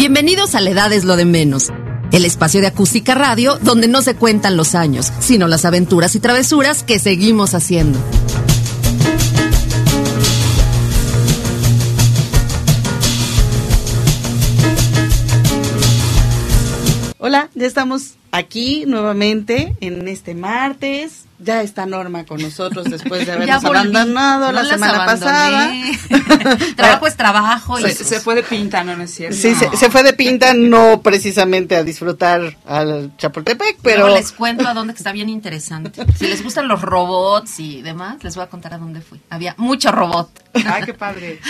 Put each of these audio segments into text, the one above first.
Bienvenidos a La Edad es lo de menos. El espacio de acústica radio donde no se cuentan los años, sino las aventuras y travesuras que seguimos haciendo. Hola, ya estamos aquí nuevamente en este martes. Ya está Norma con nosotros después de habernos abandonado la semana pasada. trabajo es trabajo. Y se, fue de pinta, ¿no, es cierto? Sí, se, fue de pinta, no precisamente a disfrutar al Chapultepec, pero... les cuento a dónde, que está bien interesante. Si les gustan los robots y demás, les voy a contar a dónde fui. Había mucho robot. Ay, qué padre.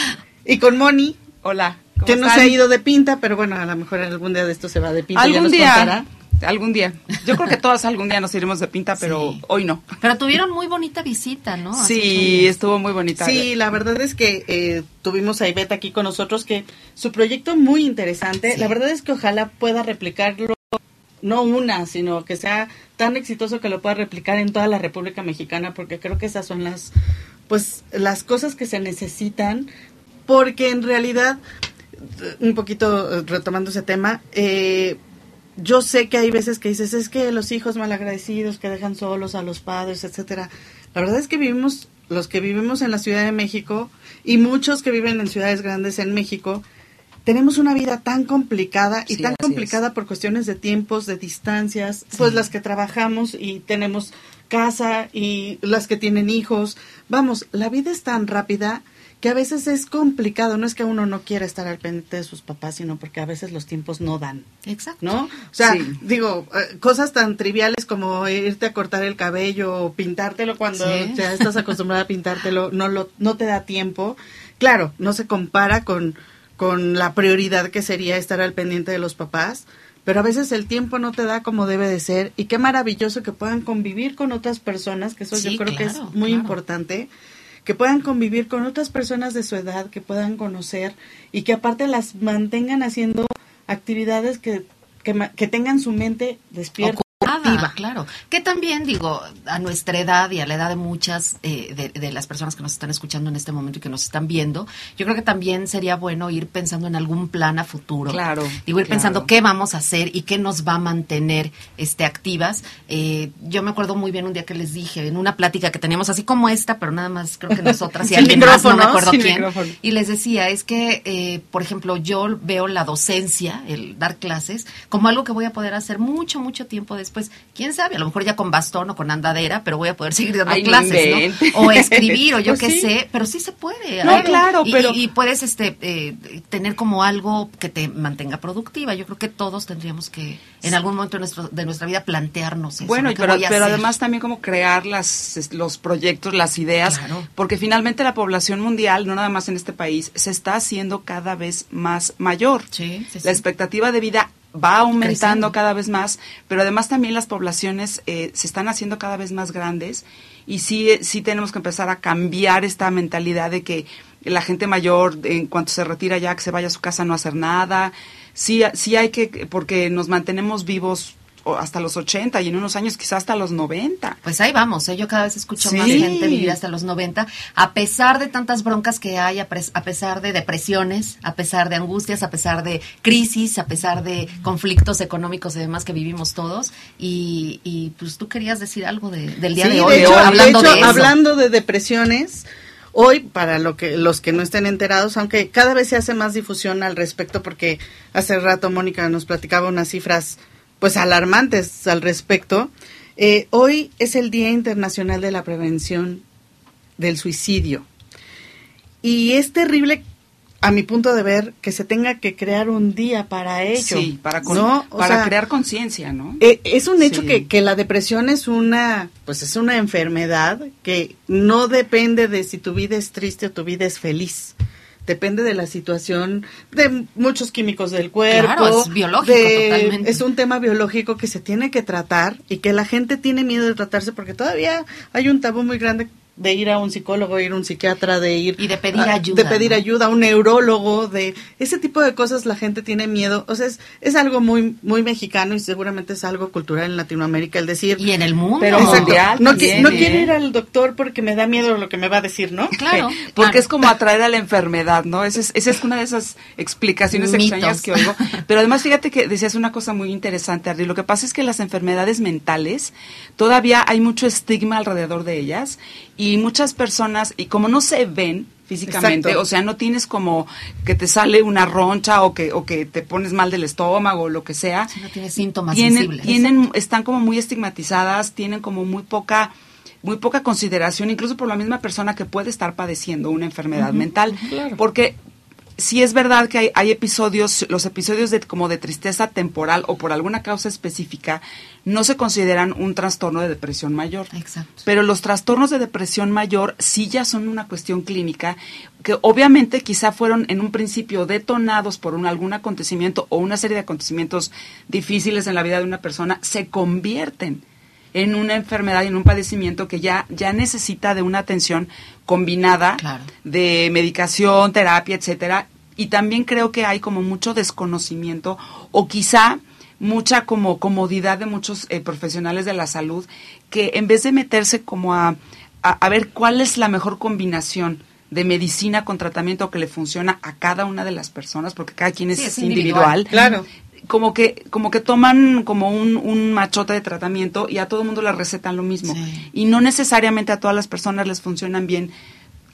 Y con Moni. Hola que no se ha ido de pinta, pero bueno, a lo mejor algún día de esto se va de pinta. Algún día. Algún día. Yo creo que todas algún día nos iremos de pinta, pero hoy no. Pero tuvieron muy bonita visita, ¿no? sí, estuvo muy bonita. Sí, la verdad es que eh, tuvimos a Ivette aquí con nosotros, que su proyecto muy interesante. La verdad es que ojalá pueda replicarlo, no una, sino que sea tan exitoso que lo pueda replicar en toda la República Mexicana, porque creo que esas son las, pues, las cosas que se necesitan, porque en realidad un poquito eh, retomando ese tema, eh, yo sé que hay veces que dices, es que los hijos malagradecidos que dejan solos a los padres, etcétera. La verdad es que vivimos, los que vivimos en la Ciudad de México y muchos que viven en ciudades grandes en México, tenemos una vida tan complicada y tan complicada por cuestiones de tiempos, de distancias, pues las que trabajamos y tenemos casa y las que tienen hijos. Vamos, la vida es tan rápida que a veces es complicado, no es que uno no quiera estar al pendiente de sus papás, sino porque a veces los tiempos no dan. Exacto. ¿No? O sea, digo, eh, cosas tan triviales como irte a cortar el cabello o pintártelo cuando ya estás acostumbrada a pintártelo, no lo no te da tiempo. Claro, no se compara con con la prioridad que sería estar al pendiente de los papás, pero a veces el tiempo no te da como debe de ser y qué maravilloso que puedan convivir con otras personas, que eso yo creo que es muy importante que puedan convivir con otras personas de su edad, que puedan conocer y que aparte las mantengan haciendo actividades que, que, tengan su mente despierta claro. Que también, digo, a nuestra edad y a la edad de muchas eh, de, las personas que nos están escuchando en este momento y que nos están viendo, yo creo que también sería bueno ir pensando en algún plan a futuro. Claro. Digo, ir pensando qué vamos a hacer y qué nos va a mantener este, activas. Eh, yo me acuerdo muy bien un día que les dije, en una plática que teníamos así como esta, pero nada más creo que nosotras y alguien más, no me acuerdo quién. Y les decía, es que, eh, por ejemplo, yo veo la docencia, el dar clases, como algo que voy a poder hacer mucho, mucho tiempo después pues quién sabe, a lo mejor ya con bastón o con andadera, pero voy a poder seguir dando clases, ¿no? O escribir, o yo pues qué sé, pero sí se puede. No, claro, y, pero... Y, puedes este, eh, tener como algo que te mantenga productiva. Yo creo que todos tendríamos que, en algún momento de, nuestro, de nuestra vida, plantearnos eso. Bueno, pero, pero además también como crear las, los proyectos, las ideas, porque finalmente la población mundial, no nada más en este país, se está haciendo cada vez más mayor. Sí, la expectativa de vida va aumentando cada vez más, pero además también las poblaciones eh, se están haciendo cada vez más grandes y sí, sí tenemos que empezar a cambiar esta mentalidad de que la gente mayor, en cuanto se retira ya, que se vaya a su casa no hacer nada. Sí, sí hay que, porque nos mantenemos vivos hasta los 80 y en unos años quizás hasta los 90. Pues ahí vamos, ¿eh? yo cada vez escucho más gente vivir hasta los 90, a pesar de tantas broncas que hay, a, pesar de depresiones, a pesar de angustias, a pesar de crisis, a pesar de conflictos económicos y demás que vivimos todos. Y, y pues tú querías decir algo del día de hoy, hablando de, hablando de depresiones. Hoy, para lo que, los que no estén enterados, aunque cada vez se hace más difusión al respecto, porque hace rato Mónica nos platicaba unas cifras pues alarmantes al respecto. Eh, hoy es el Día Internacional de la Prevención del Suicidio. Y es terrible, a mi punto de ver, que se tenga que crear un día para ello. Sí, para, para crear conciencia, ¿no? Eh, es un hecho que, que, la depresión es una, pues es una enfermedad que no depende de si tu vida es triste o tu vida es feliz depende de la situación de muchos químicos del cuerpo. es biológico totalmente. Es un tema biológico que se tiene que tratar y que la gente tiene miedo de tratarse porque todavía hay un tabú muy grande de ir a un psicólogo, ir a un psiquiatra, de ir... Y de pedir ayuda. De pedir ayuda a un neurólogo, de ese tipo de cosas la gente tiene miedo. O sea, es, es algo muy muy mexicano y seguramente es algo cultural en Latinoamérica el decir... Y en el mundo. Pero mundial no, no quiero ir al doctor porque me da miedo lo que me va a decir, ¿no? Claro. porque es como atraer a la enfermedad, ¿no? Esa es, esa es una de esas explicaciones extrañas que oigo. Pero además, fíjate que decías una cosa muy interesante, Ardi. Lo que pasa es que las enfermedades mentales, todavía hay mucho estigma alrededor de ellas y muchas personas, y como no se ven físicamente, o sea, no tienes como que te sale una roncha o que, o que te pones mal del estómago o lo que sea. no tienes síntomas tienen, Tienen, están como muy estigmatizadas, tienen como muy poca muy poca consideración, incluso por la misma persona que puede estar padeciendo una enfermedad mental, porque sí es verdad que hay, hay, episodios, los episodios de como de tristeza temporal o por alguna causa específica no se consideran un trastorno de depresión mayor. Exacto. Pero los trastornos de depresión mayor sí ya son una cuestión clínica que obviamente quizá fueron en un principio detonados por un, algún acontecimiento o una serie de acontecimientos difíciles en la vida de una persona, se convierten en una enfermedad y en un padecimiento que ya, ya necesita de una atención combinada de medicación, terapia, etcétera. Y también creo que hay como mucho desconocimiento o quizá mucha como comodidad de muchos eh, profesionales de la salud que en vez de meterse como a, a, ver cuál es la mejor combinación de medicina con tratamiento que le funciona a cada una de las personas, porque cada quien es, individual, Claro como que como que toman como un, un machote de tratamiento y a todo el mundo le recetan lo mismo. Y no necesariamente a todas las personas les funcionan bien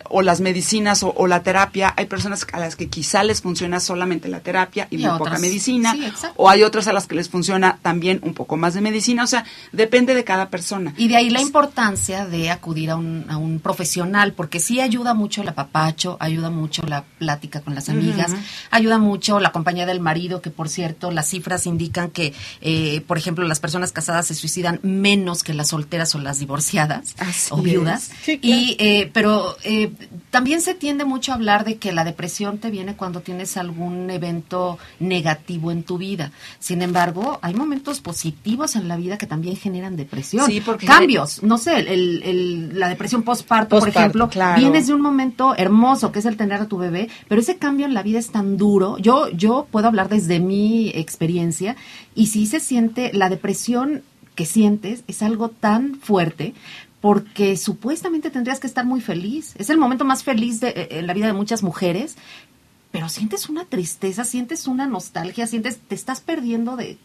o las medicinas o, la terapia, hay personas a las que quizá les funciona solamente la terapia y, muy poca medicina, o hay otras a las que les funciona también un poco más de medicina, o sea, depende de cada persona. Y de ahí la importancia de acudir a un, a un profesional, porque sí ayuda mucho el apapacho, ayuda mucho la plática con las amigas, ayuda mucho la compañía del marido, que por cierto, las cifras indican que, eh, por ejemplo, las personas casadas se suicidan menos que las solteras o las divorciadas o viudas. y, eh, pero eh, también se tiende mucho a hablar de que la depresión te viene cuando tienes algún evento negativo en tu vida. Sin embargo, hay momentos positivos en la vida que también generan depresión. Sí, porque Cambios. No sé, el, la depresión postparto, por ejemplo, vienes de un momento hermoso que es el tener a tu bebé, pero ese cambio en la vida es tan duro. Yo, yo puedo hablar desde mi experiencia y si se siente la depresión que sientes es algo tan fuerte porque supuestamente tendrías que estar muy feliz. Es el momento más feliz de, eh, en la vida de muchas mujeres, pero sientes una tristeza, sientes una nostalgia, sientes, te estás perdiendo de,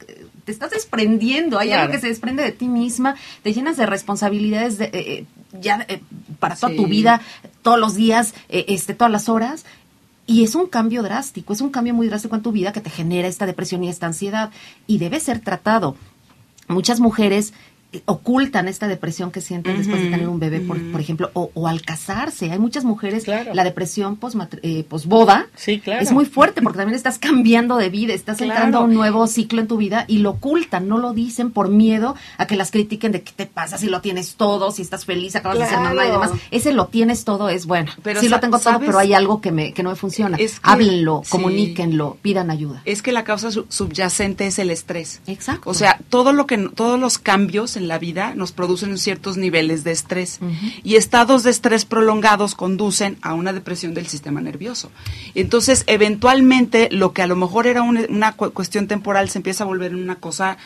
te estás desprendiendo, hay algo que se desprende de ti misma, te llenas de responsabilidades de, eh, eh, ya para toda tu vida, todos los días, este, todas las horas, y es un cambio drástico, es un cambio muy drástico en tu vida que te genera esta depresión y esta ansiedad, y debe ser tratado. Muchas mujeres ocultan esta depresión que sienten después de tener un bebé, por, por ejemplo, o, al casarse. Hay muchas mujeres, la depresión eh, posboda es muy fuerte porque también estás cambiando de vida, estás entrando a un nuevo ciclo en tu vida y lo ocultan, no lo dicen por miedo a que las critiquen de qué te pasa si lo tienes todo, si estás feliz, acabas de ser mamá y demás. Ese lo tienes todo es bueno. Pero sí lo tengo todo, pero hay algo que, me, que no me funciona. Háblenlo, comuníquenlo, pidan ayuda. Es que la causa subyacente es el estrés. Exacto. O sea, todo lo que todos los cambios en la vida nos producen ciertos niveles de estrés y estados de estrés prolongados conducen a una depresión del sistema nervioso. Entonces, eventualmente, lo que a lo mejor era una, cuestión temporal se empieza a volver una cosa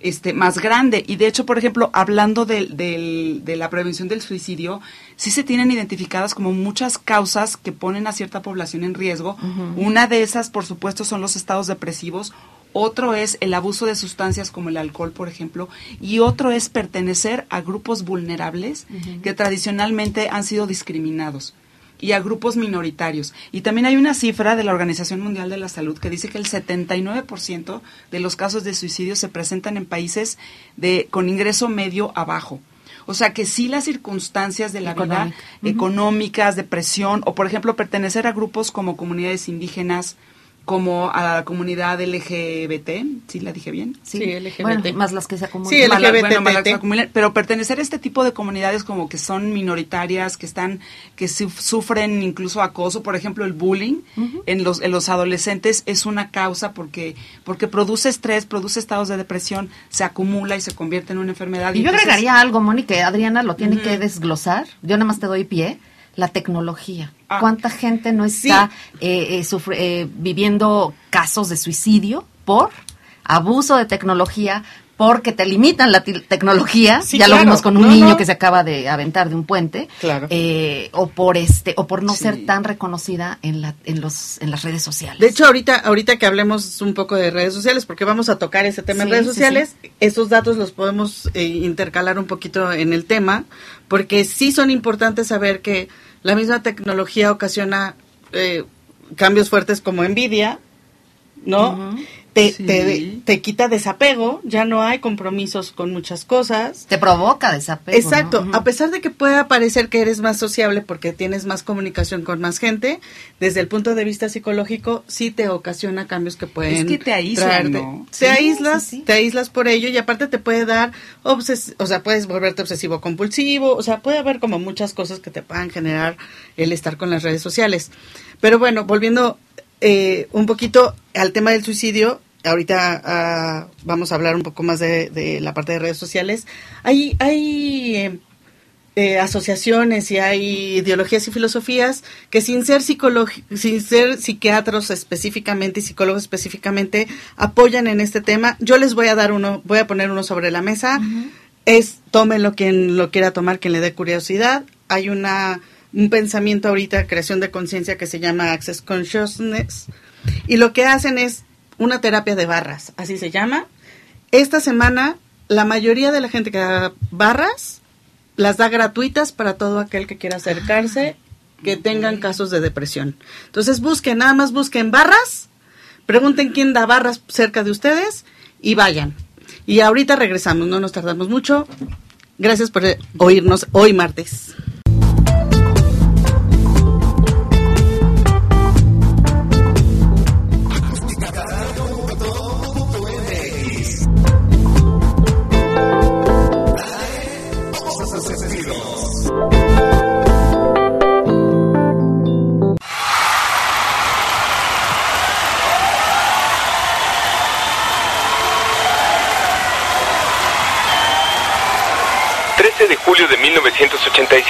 este, más grande. Y de hecho, por ejemplo, hablando de, la prevención del suicidio, sí se tienen identificadas como muchas causas que ponen a cierta población en riesgo. Una de esas, por supuesto, son los estados depresivos otro es el abuso de sustancias como el alcohol, por ejemplo, y otro es pertenecer a grupos vulnerables que tradicionalmente han sido discriminados y a grupos minoritarios. Y también hay una cifra de la Organización Mundial de la Salud que dice que el 79% de los casos de suicidio se presentan en países de con ingreso medio abajo. O sea que sí las circunstancias de la vida económicas, depresión o por ejemplo pertenecer a grupos como comunidades indígenas, como a la comunidad LGBT, ¿sí la dije bien? Sí, LGBT. más las que se acumulan. Sí, LGBT, pero pertenecer a este tipo de comunidades como que son minoritarias, que están, que sufren incluso acoso, por ejemplo, el bullying en los en los adolescentes es una causa porque porque produce estrés, produce estados de depresión, se acumula y se convierte en una enfermedad. Y, yo agregaría algo, Mónica, Adriana lo tiene que desglosar. Yo nada más te doy pie la tecnología. Ah. ¿Cuánta gente no está eh, eh, eh, viviendo casos de suicidio por abuso de tecnología, porque te limitan la tecnología, ya lo vimos con un niño que se acaba de aventar de un puente, claro. o por este, o por no ser tan reconocida en la, en los, en las redes sociales. De hecho, ahorita, ahorita que hablemos un poco de redes sociales, porque vamos a tocar ese tema en redes sociales, esos datos los podemos intercalar un poquito en el tema, porque sí son importantes saber que la misma tecnología ocasiona eh, cambios fuertes como envidia, ¿no? Te, te, te, quita desapego, ya no hay compromisos con muchas cosas. Te provoca desapego. Exacto, a pesar de que pueda parecer que eres más sociable porque tienes más comunicación con más gente, desde el punto de vista psicológico sí te ocasiona cambios que pueden... Es que te aíslas, ¿no? Te aíslas, te aíslas por ello y aparte te puede dar, obses o sea, puedes volverte obsesivo compulsivo, o sea, puede haber como muchas cosas que te puedan generar el estar con las redes sociales. Pero bueno, volviendo eh, un poquito al tema del suicidio, ahorita ah, vamos a hablar un poco más de, la parte de redes sociales. Hay, hay eh, eh, asociaciones y hay ideologías y filosofías que sin ser sin ser psiquiatros específicamente y psicólogos específicamente apoyan en este tema. Yo les voy a dar uno, voy a poner uno sobre la mesa. Es tómenlo quien lo quiera tomar, quien le dé curiosidad. Hay una un pensamiento ahorita, creación de conciencia que se llama Access Consciousness. Y lo que hacen es una terapia de barras, así se llama. Esta semana, la mayoría de la gente que da barras las da gratuitas para todo aquel que quiera acercarse, que tengan casos de depresión. Entonces busquen, nada más busquen barras, pregunten quién da barras cerca de ustedes y vayan. Y ahorita regresamos, no nos tardamos mucho. Gracias por oírnos hoy martes.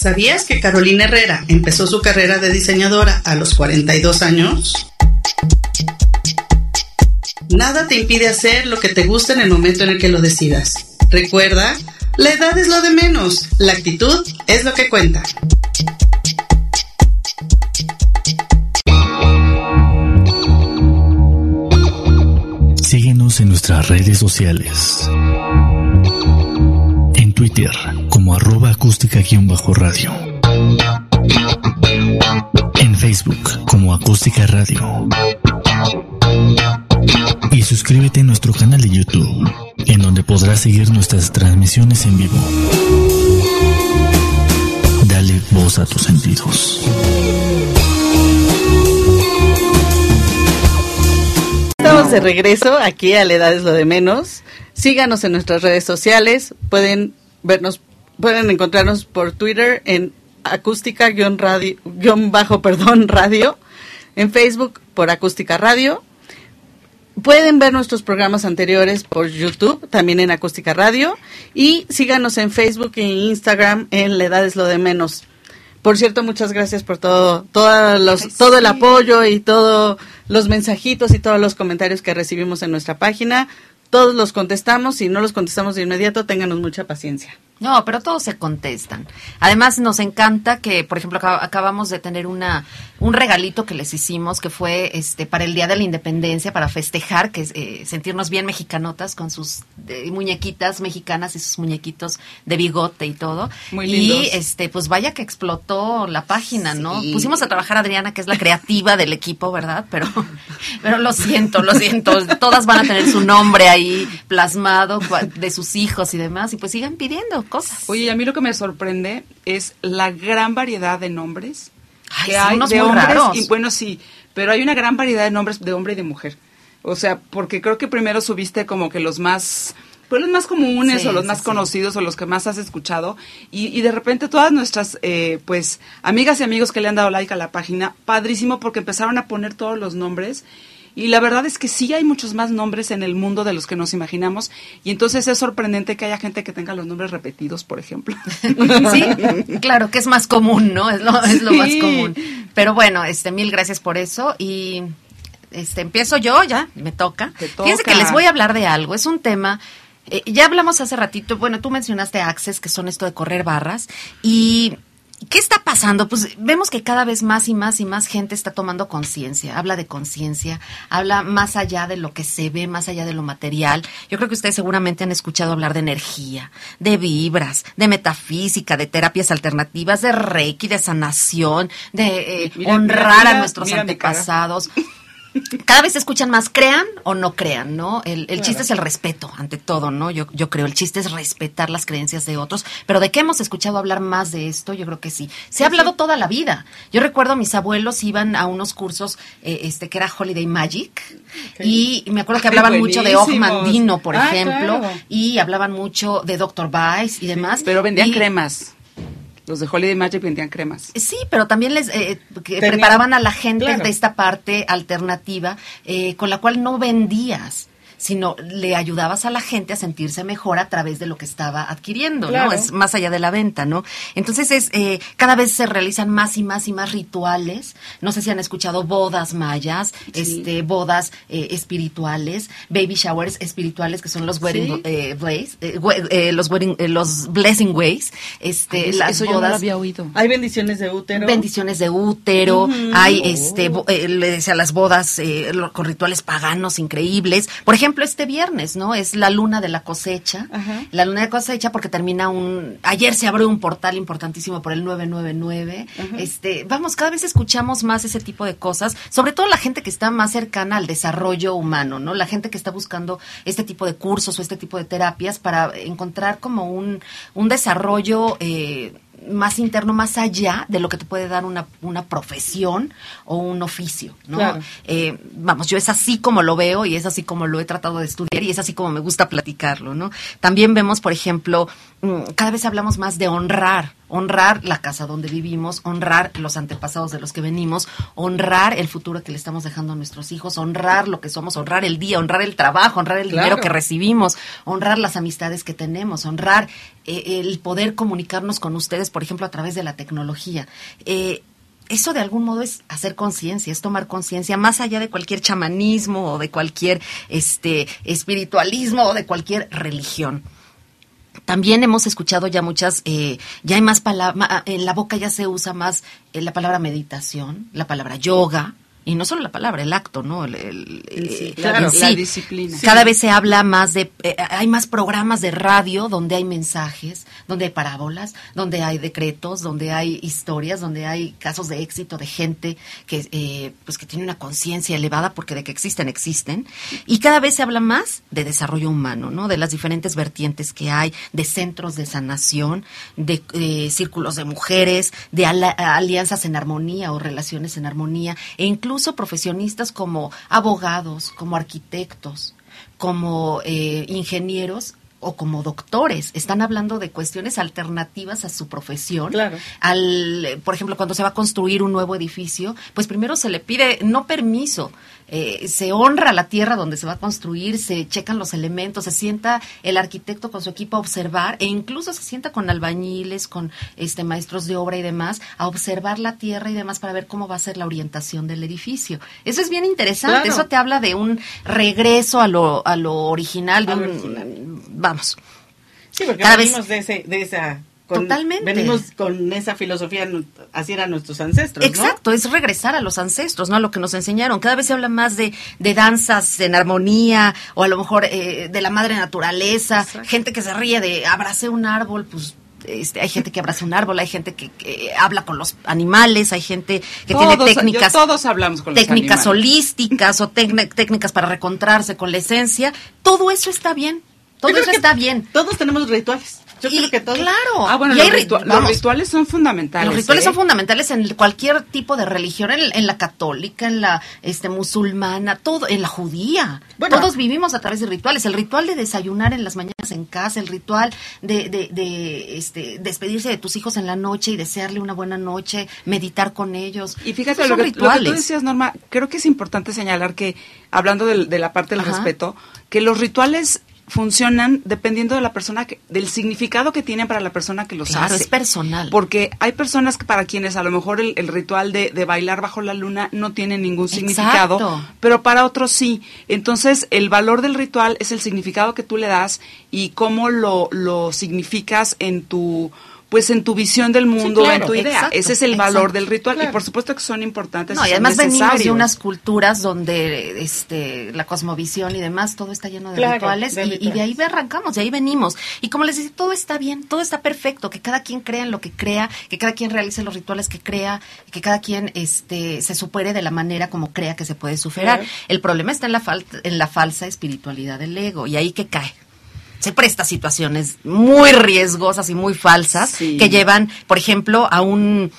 ¿Sabías que Carolina Herrera empezó su carrera de diseñadora a los 42 años? Nada te impide hacer lo que te gusta en el momento en el que lo decidas. Recuerda La edad es lo de menos, la actitud es lo que cuenta. Síguenos en nuestras redes sociales. En Twitter como arroba acústica-radio. En Facebook como acústica radio. Y suscríbete a nuestro canal de YouTube, en donde podrás seguir nuestras transmisiones en vivo. Dale voz a tus sentidos. Estamos de regreso aquí a La Edad es lo de menos. Síganos en nuestras redes sociales. Pueden vernos, pueden encontrarnos por Twitter en acústica-radio, bajo, perdón, radio. En Facebook por acústica radio. Pueden ver nuestros programas anteriores por YouTube, también en Acústica Radio. Y síganos en Facebook e Instagram en La Edad es lo de menos. Por cierto, muchas gracias por todo, los, todo el apoyo y todos los mensajitos y todos los comentarios que recibimos en nuestra página. Todos los contestamos, si no los contestamos de inmediato, ténganos mucha paciencia. No, pero todos se contestan. Además, nos encanta que, por ejemplo, acabamos de tener una un regalito que les hicimos que fue este para el Día de la Independencia para festejar, que eh, sentirnos bien mexicanotas con sus muñequitas mexicanas y sus muñequitos de bigote y todo. Muy lindos. Y este, pues vaya que explotó la página, ¿no? Pusimos a trabajar a Adriana, que es la creativa del equipo, ¿verdad? Pero pero lo siento, lo siento, todas van a tener su nombre ahí plasmado de sus hijos y demás y pues sigan pidiendo cosas. Oye, a mí lo que me sorprende es la gran variedad de nombres que hay de hombres. Y, bueno, sí, pero hay una gran variedad de nombres de hombre y de mujer. O sea, porque creo que primero subiste como que los más pues los más comunes o los más conocidos o los que más has escuchado y, y de repente todas nuestras eh, pues amigas y amigos que le han dado like a la página padrísimo porque empezaron a poner todos los nombres y la verdad es que sí hay muchos más nombres en el mundo de los que nos imaginamos. Y entonces es sorprendente que haya gente que tenga los nombres repetidos, por ejemplo. Sí, claro, que es más común, ¿no? Es lo, es lo más común. Pero bueno, este, mil gracias por eso. Y este, empiezo yo, ya, me toca. Fíjense que les voy a hablar de algo. Es un tema eh, ya hablamos hace ratito, bueno, tú mencionaste Access, que son esto de correr barras, y ¿Qué está pasando? Pues vemos que cada vez más y más y más gente está tomando conciencia, habla de conciencia, habla más allá de lo que se ve, más allá de lo material. Yo creo que ustedes seguramente han escuchado hablar de energía, de vibras, de metafísica, de terapias alternativas, de reiki, de sanación, de eh, honrar a nuestros antepasados cada vez se escuchan más, crean o no crean, ¿no? El, chiste es el respeto, ante todo, ¿no? Yo, yo creo, el chiste es respetar las creencias de otros, pero de qué hemos escuchado hablar más de esto, yo creo que sí. Se ha hablado toda la vida. Yo recuerdo mis abuelos iban a unos cursos, eh, este, que era Holiday Magic, y me acuerdo que hablaban mucho de Ogmandino, por ah, ejemplo, y hablaban mucho de Dr. Vice y demás. Pero vendían cremas. Los de Holiday Magic vendían cremas. Sí, pero también les eh, preparaban a la gente de esta parte alternativa eh, con la cual no vendías sino le ayudabas a la gente a sentirse mejor a través de lo que estaba adquiriendo, ¿no? Es más allá de la venta, ¿no? Entonces es eh, cada vez se realizan más y más y más rituales. No sé si han escuchado bodas mayas, este bodas eh, espirituales, baby showers espirituales que son los wedding eh, eh, los wedding, los blessing ways, este las bodas. había oído. Hay bendiciones de útero. Bendiciones de útero, hay este le decía las bodas con rituales paganos increíbles. Por ejemplo ejemplo, este viernes, ¿no? Es la luna de la cosecha. La luna de cosecha porque termina un... Ayer se abrió un portal importantísimo por el 999. este Vamos, cada vez escuchamos más ese tipo de cosas, sobre todo la gente que está más cercana al desarrollo humano, ¿no? La gente que está buscando este tipo de cursos o este tipo de terapias para encontrar como un, un desarrollo... Eh, más interno, más allá de lo que te puede dar una, una profesión o un oficio, ¿no? Eh, vamos, yo es así como lo veo y es así como lo he tratado de estudiar y es así como me gusta platicarlo, ¿no? También vemos, por ejemplo, cada vez hablamos más de honrar, honrar la casa donde vivimos, honrar los antepasados de los que venimos, honrar el futuro que le estamos dejando a nuestros hijos, honrar lo que somos, honrar el día, honrar el trabajo, honrar el dinero que recibimos, honrar las amistades que tenemos, honrar eh, el poder comunicarnos con ustedes, por ejemplo, a través de la tecnología. Eh, eso de algún modo es hacer conciencia, es tomar conciencia más allá de cualquier chamanismo o de cualquier este espiritualismo o de cualquier religión también hemos escuchado ya muchas, eh, ya hay más palabras, en la boca ya se usa más eh, la palabra meditación, la palabra yoga, y no solo la palabra, el acto, ¿no? El, sí, claro, la disciplina. Cada vez se habla más de, eh, hay más programas de radio donde hay mensajes, donde hay parábolas, donde hay decretos, donde hay historias, donde hay casos de éxito de gente que, eh, pues que tiene una conciencia elevada porque de que existen, existen. Y cada vez se habla más de desarrollo humano, ¿no? De las diferentes vertientes que hay, de centros de sanación, de eh, círculos de mujeres, de alianzas en armonía o relaciones en armonía, e incluso incluso profesionistas como abogados, como arquitectos, como eh, ingenieros o como doctores están hablando de cuestiones alternativas a su profesión. Claro. Al, por ejemplo, cuando se va a construir un nuevo edificio, pues primero se le pide no permiso, eh, se honra la tierra donde se va a construir, se checan los elementos, se sienta el arquitecto con su equipo a observar e incluso se sienta con albañiles, con este maestros de obra y demás a observar la tierra y demás para ver cómo va a ser la orientación del edificio. Eso es bien interesante, eso te habla de un regreso a lo a lo original, de un, vamos. Sí, porque Cada vez, de, ese, de esa Totalmente. Venimos con esa filosofía, así eran nuestros ancestros. Exacto, es regresar a los ancestros, ¿no? A lo que nos enseñaron. Cada vez se habla más de, de danzas en armonía, o a lo mejor eh, de la madre naturaleza, gente que se ríe de abrace un árbol, pues este, hay gente que abraza un árbol, hay gente que, habla con los animales, hay gente que tiene técnicas, todos hablamos con técnicas holísticas o técnicas para recontrarse con la esencia. Todo eso está bien, todo eso está bien. Todos tenemos rituales. Yo creo que todo. Claro. Ah, bueno, los, rituales son fundamentales. Los rituales son ¿eh? fundamentales en cualquier tipo de religión, en, la católica, en la este musulmana, todo, en la judía. Todos vivimos a través de rituales. El ritual de desayunar en las mañanas en casa, el ritual de, de, este, despedirse de tus hijos en la noche y desearle una buena noche, meditar con ellos. Y fíjate lo que, lo que, tú decías, Norma, creo que es importante señalar que, hablando de, la parte del respeto, que los rituales funcionan dependiendo de la persona, que, del significado que tienen para la persona que los claro, hace. es personal. Porque hay personas que para quienes a lo mejor el, ritual de, bailar bajo la luna no tiene ningún significado, pero para otros sí. Entonces, el valor del ritual es el significado que tú le das y cómo lo, lo significas en tu pues en tu visión del mundo, en tu idea. Ese es el valor del ritual y por supuesto que son importantes. No, y, además venimos de unas culturas donde este la cosmovisión y demás todo está lleno de rituales, y, de ahí arrancamos, de ahí venimos. Y como les decía, todo está bien, todo está perfecto, que cada quien crea en lo que crea, que cada quien realice los rituales que crea, que cada quien este se supere de la manera como crea que se puede superar. El problema está en la falta en la falsa espiritualidad del ego y ahí que cae se presta situaciones muy riesgosas y muy falsas que llevan, por ejemplo, a un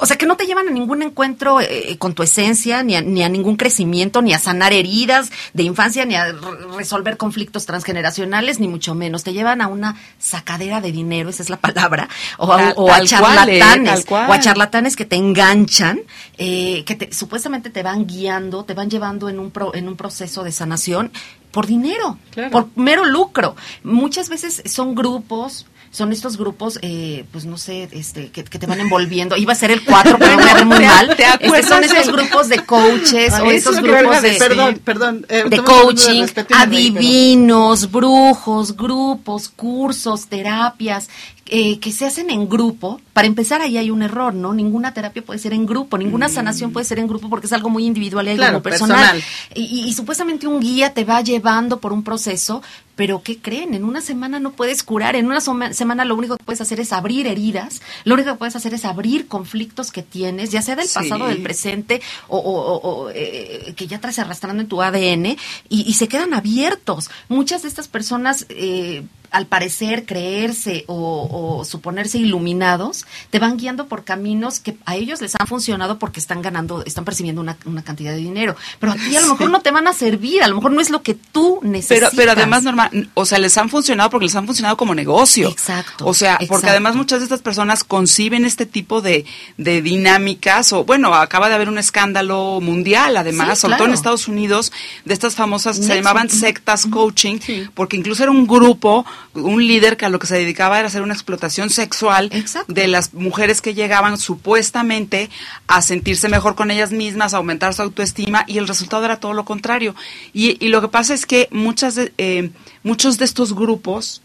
o sea, que no te llevan a ningún encuentro eh, con tu esencia, ni a, ni a ningún crecimiento, ni a sanar heridas de infancia, ni a resolver conflictos transgeneracionales, ni mucho menos. Te llevan a una sacadera de dinero, esa es la palabra, o a, ¿eh? charlatanes, o a charlatanes que te enganchan, eh, que supuestamente te van guiando, te van llevando en un, en un proceso de sanación por dinero, por mero lucro. Muchas veces son grupos, son estos grupos, eh, pues no sé, este, que, te van envolviendo. Iba a ser el 4, pero me muy mal. Este, son esos grupos de coaches o esos grupos de, perdón, perdón, eh, de coaching, adivinos, brujos, grupos, cursos, terapias, eh, que se hacen en grupo, para empezar ahí hay un error, ¿no? Ninguna terapia puede ser en grupo, ninguna mm. sanación puede ser en grupo porque es algo muy individual y algo personal. Y, supuestamente un guía te va llevando por un proceso, pero ¿qué creen? En una semana no puedes curar, en una semana lo único que puedes hacer es abrir heridas, lo único que puedes hacer es abrir conflictos que tienes, ya sea del pasado, del presente o, eh, que ya traes arrastrando en tu ADN y, se quedan abiertos. Muchas de estas personas eh, al parecer, creerse o, suponerse iluminados, te van guiando por caminos que a ellos les han funcionado porque están ganando, están percibiendo una, cantidad de dinero. Pero a ti a lo mejor no te van a servir, a lo mejor no es lo que tú necesitas. Pero, pero además, normal, o sea, les han funcionado porque les han funcionado como negocio. Exacto. O sea, porque además muchas de estas personas conciben este tipo de, de dinámicas, o bueno, acaba de haber un escándalo mundial, además, sobre todo en Estados Unidos, de estas famosas, se llamaban sectas coaching, porque incluso era un grupo un líder que a lo que se dedicaba era hacer una explotación sexual de las mujeres que llegaban supuestamente a sentirse mejor con ellas mismas, a aumentar su autoestima y el resultado era todo lo contrario. Y, lo que pasa es que muchas de, eh, muchos de estos grupos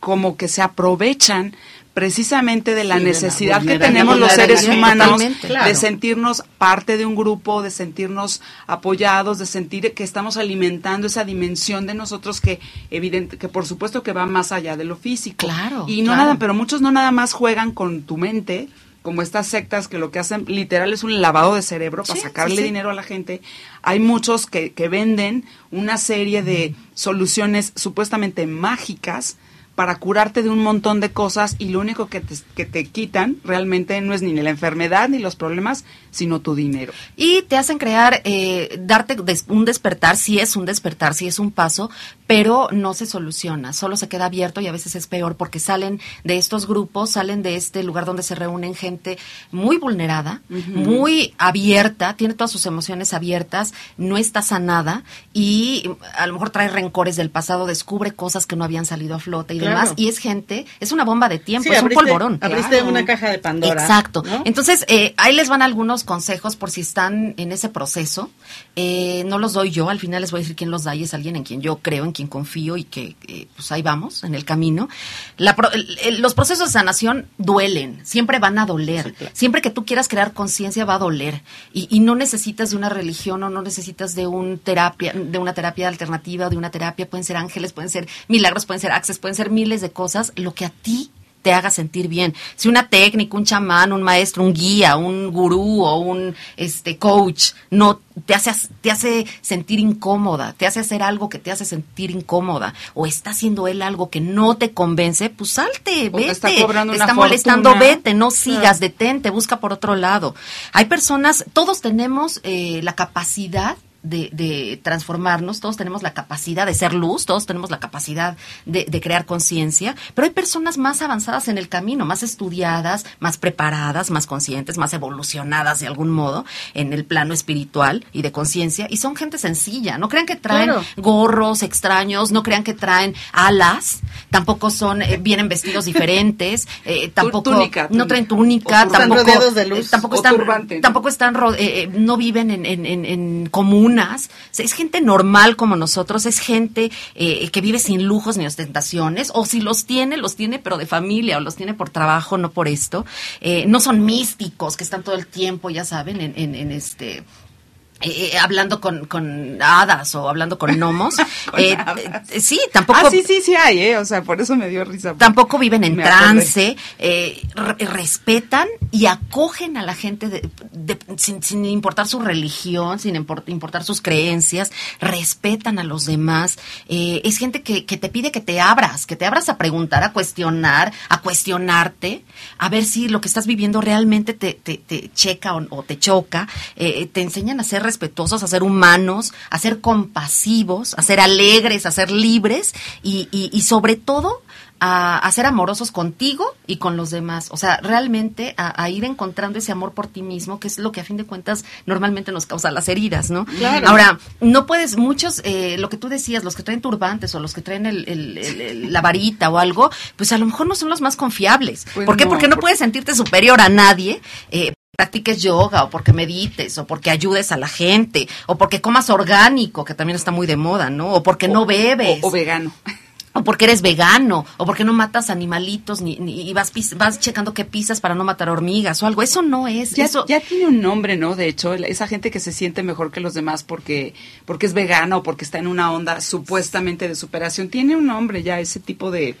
como que se aprovechan precisamente de la necesidad que tenemos los seres humanos de sentirnos parte de un grupo, de sentirnos apoyados, de sentir que estamos alimentando esa dimensión de nosotros que evidente que por supuesto que va más allá de lo físico. Claro. Y no nada, pero muchos no nada más juegan con tu mente, como estas sectas que lo que hacen literal es un lavado de cerebro para sacarle dinero a la gente, hay muchos que, que venden una serie de soluciones supuestamente mágicas para curarte de un montón de cosas y lo único que te, que te quitan realmente no es ni la enfermedad ni los problemas, sino tu dinero. Y te hacen crear, eh, darte un despertar, si es un despertar, si es un paso, pero no se soluciona, solo se queda abierto y a veces es peor porque salen de estos grupos, salen de este lugar donde se reúnen gente muy vulnerada, muy abierta, tiene todas sus emociones abiertas, no está sanada y a lo mejor trae rencores del pasado, descubre cosas que no habían salido a flote y demás, y es gente, es una bomba de tiempo, es un polvorón. Abriste una caja de Pandora. Exacto. Entonces, eh, ahí les van algunos consejos por si están en ese proceso. Eh, no los doy yo, al final les voy a decir quién los da y es alguien en quien yo creo, en quien confío y que eh, pues ahí vamos, en el camino. los procesos de sanación duelen, siempre van a doler. Siempre que tú quieras crear conciencia va a doler. Y, y, no necesitas de una religión o no necesitas de un terapia, de una terapia alternativa o de una terapia, pueden ser ángeles, pueden ser milagros, pueden ser access, pueden ser miles de cosas, lo que a ti te haga sentir bien. Si una técnica, un chamán, un maestro, un guía, un gurú o un este coach no te hace te hace sentir incómoda, te hace hacer algo que te hace sentir incómoda o está haciendo él algo que no te convence, pues salte, vete. Está cobrando te está molestando, vete, no sigas, detente, busca por otro lado. Hay personas, todos tenemos eh, la capacidad de, de, transformarnos, todos tenemos la capacidad de ser luz, todos tenemos la capacidad de, de crear conciencia, pero hay personas más avanzadas en el camino, más estudiadas, más preparadas, más conscientes, más evolucionadas de algún modo en el plano espiritual y de conciencia, y son gente sencilla, no crean que traen gorros extraños, no crean que traen alas, tampoco son, eh, vienen vestidos diferentes, eh, tampoco no traen túnica, tampoco, de tampoco están, tampoco están, eh, no viven en, en, en, en común es gente normal como nosotros, es gente eh, que vive sin lujos ni ostentaciones, o si los tiene, los tiene pero de familia, o los tiene por trabajo, no por esto. Eh, no son místicos que están todo el tiempo, ya saben, en, en este eh, eh, hablando con, con, hadas o hablando con gnomos. Eh, eh, sí, tampoco. Ah, sí, sí, sí hay, ¿eh? O sea, por eso me dio risa. Tampoco viven en trance, respetan y acogen a la gente de, sin, sin, importar su religión, sin importar sus creencias, respetan a los demás. es gente que, que te pide que te abras, que te abras a preguntar, a cuestionar, a cuestionarte, a ver si lo que estás viviendo realmente te, te, te checa o, o, te choca. te enseñan a ser respetuosos, a ser humanos, a ser compasivos, a ser alegres, a ser libres y, y, sobre todo a, ser amorosos contigo y con los demás. O sea, realmente a, ir encontrando ese amor por ti mismo, que es lo que a fin de cuentas normalmente nos causa las heridas, ¿no? Ahora, no puedes, muchos, eh, lo que tú decías, los que traen turbantes o los que traen el, la varita o algo, pues a lo mejor no son los más confiables. Pues ¿Por qué? porque no puedes sentirte superior a nadie. Eh, practiques yoga o porque medites o porque ayudes a la gente o porque comas orgánico, que también está muy de moda, ¿no? O porque no bebes. O, vegano. O porque eres vegano, o porque no matas animalitos, ni, y vas, vas checando qué pisas para no matar hormigas o algo. Eso no es. Ya, eso ya tiene un nombre, ¿no? De hecho, esa gente que se siente mejor que los demás porque, porque es vegano o porque está en una onda supuestamente de superación, tiene un nombre ya, ese tipo de,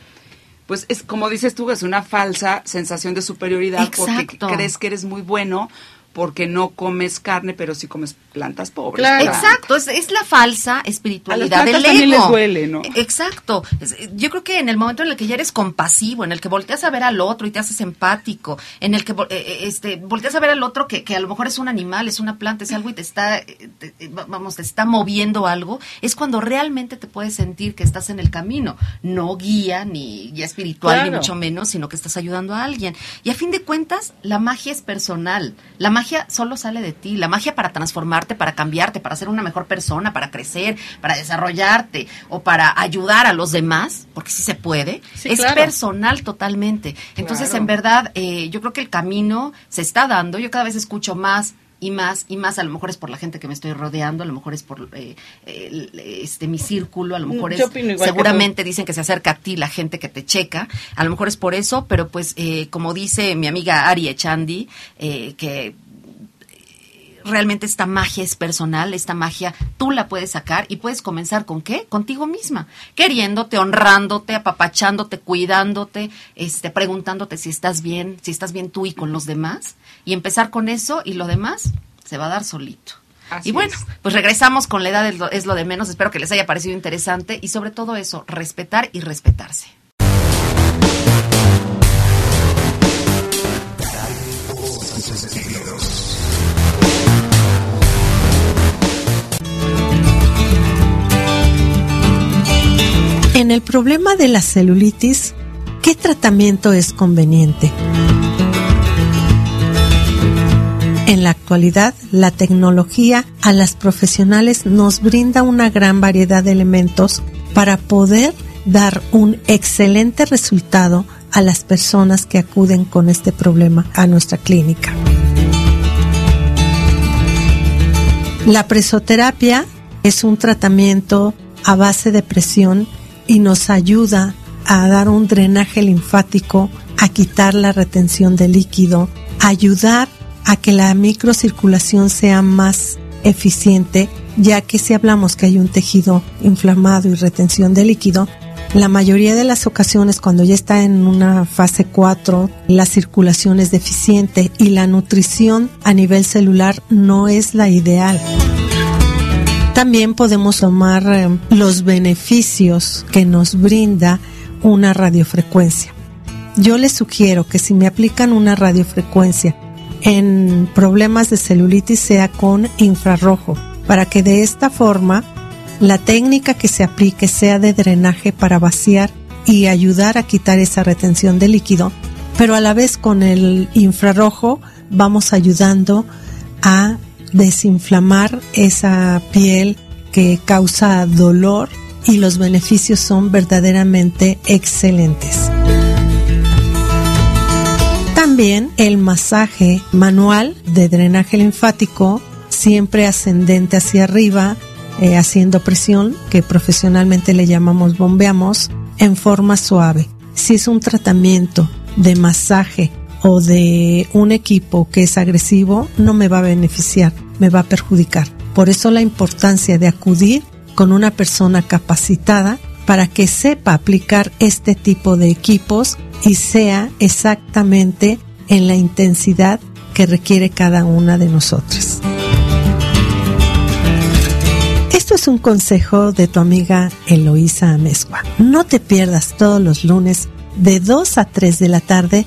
pues es como dices tú, es una falsa sensación de superioridad porque crees que eres muy bueno porque no comes carne, pero sí comes plantas pobres. Exacto, es, es, la falsa espiritualidad del ego. les duele, ¿no? Exacto. Yo creo que en el momento en el que ya eres compasivo, en el que volteas a ver al otro y te haces empático, en el que eh, eh, este volteas a ver al otro que, que a lo mejor es un animal, es una planta, es algo y te está eh, vamos, te está moviendo algo, es cuando realmente te puedes sentir que estás en el camino, no guía ni guía espiritual ni mucho menos, sino que estás ayudando a alguien. Y a fin de cuentas, la magia es personal. La magia solo sale de ti, la magia para transformarte, para cambiarte, para ser una mejor persona, para crecer, para desarrollarte o para ayudar a los demás, porque sí se puede, es personal totalmente. Entonces, en verdad, eh, yo creo que el camino se está dando, yo cada vez escucho más y más y más. A lo mejor es por la gente que me estoy rodeando a lo mejor es por eh, este mi círculo a lo mejor es seguramente dicen que se acerca a ti la gente que te checa. A lo mejor es por eso pero pues eh, como dice mi amiga Ari Echandi eh, que realmente esta magia es personal, esta magia tú la puedes sacar y puedes comenzar con qué? Contigo misma, queriéndote, honrándote, apapachándote, cuidándote, este, preguntándote si estás bien, si estás bien tú y con los demás y empezar con eso y lo demás se va a dar solito. y bueno, pues regresamos con la edad es lo, es lo de menos. Espero que les haya parecido interesante y sobre todo eso, respetar y respetarse. En el problema de la celulitis, ¿qué tratamiento es conveniente? En la actualidad, la tecnología a las profesionales nos brinda una gran variedad de elementos para poder dar un excelente resultado a las personas que acuden con este problema a nuestra clínica. La presoterapia es un tratamiento a base de presión y nos ayuda a dar un drenaje linfático, a quitar la retención de líquido, ayudar a que la microcirculación sea más eficiente, ya que si hablamos que hay un tejido inflamado y retención de líquido, la mayoría de las ocasiones cuando ya está en una fase 4, la circulación es deficiente y la nutrición a nivel celular no es la ideal. También podemos tomar eh, los beneficios que nos brinda una radiofrecuencia. Yo les sugiero que si me aplican una radiofrecuencia en problemas de celulitis sea con infrarrojo, para que de esta forma la técnica que se aplique sea de drenaje para vaciar y ayudar a quitar esa retención de líquido, pero a la vez con el infrarrojo vamos ayudando a desinflamar esa piel que causa dolor y los beneficios son verdaderamente excelentes. También el masaje manual de drenaje linfático, siempre ascendente hacia arriba, eh, haciendo presión, que profesionalmente le llamamos bombeamos, en forma suave. Si es un tratamiento de masaje o de un equipo que es agresivo, no me va a beneficiar, me va a perjudicar. Por eso la importancia de acudir con una persona capacitada para que sepa aplicar este tipo de equipos y sea exactamente en la intensidad que requiere cada una de nosotras. Esto es un consejo de tu amiga Eloísa Amezcua. No te pierdas todos los lunes de 2 a 3 de la tarde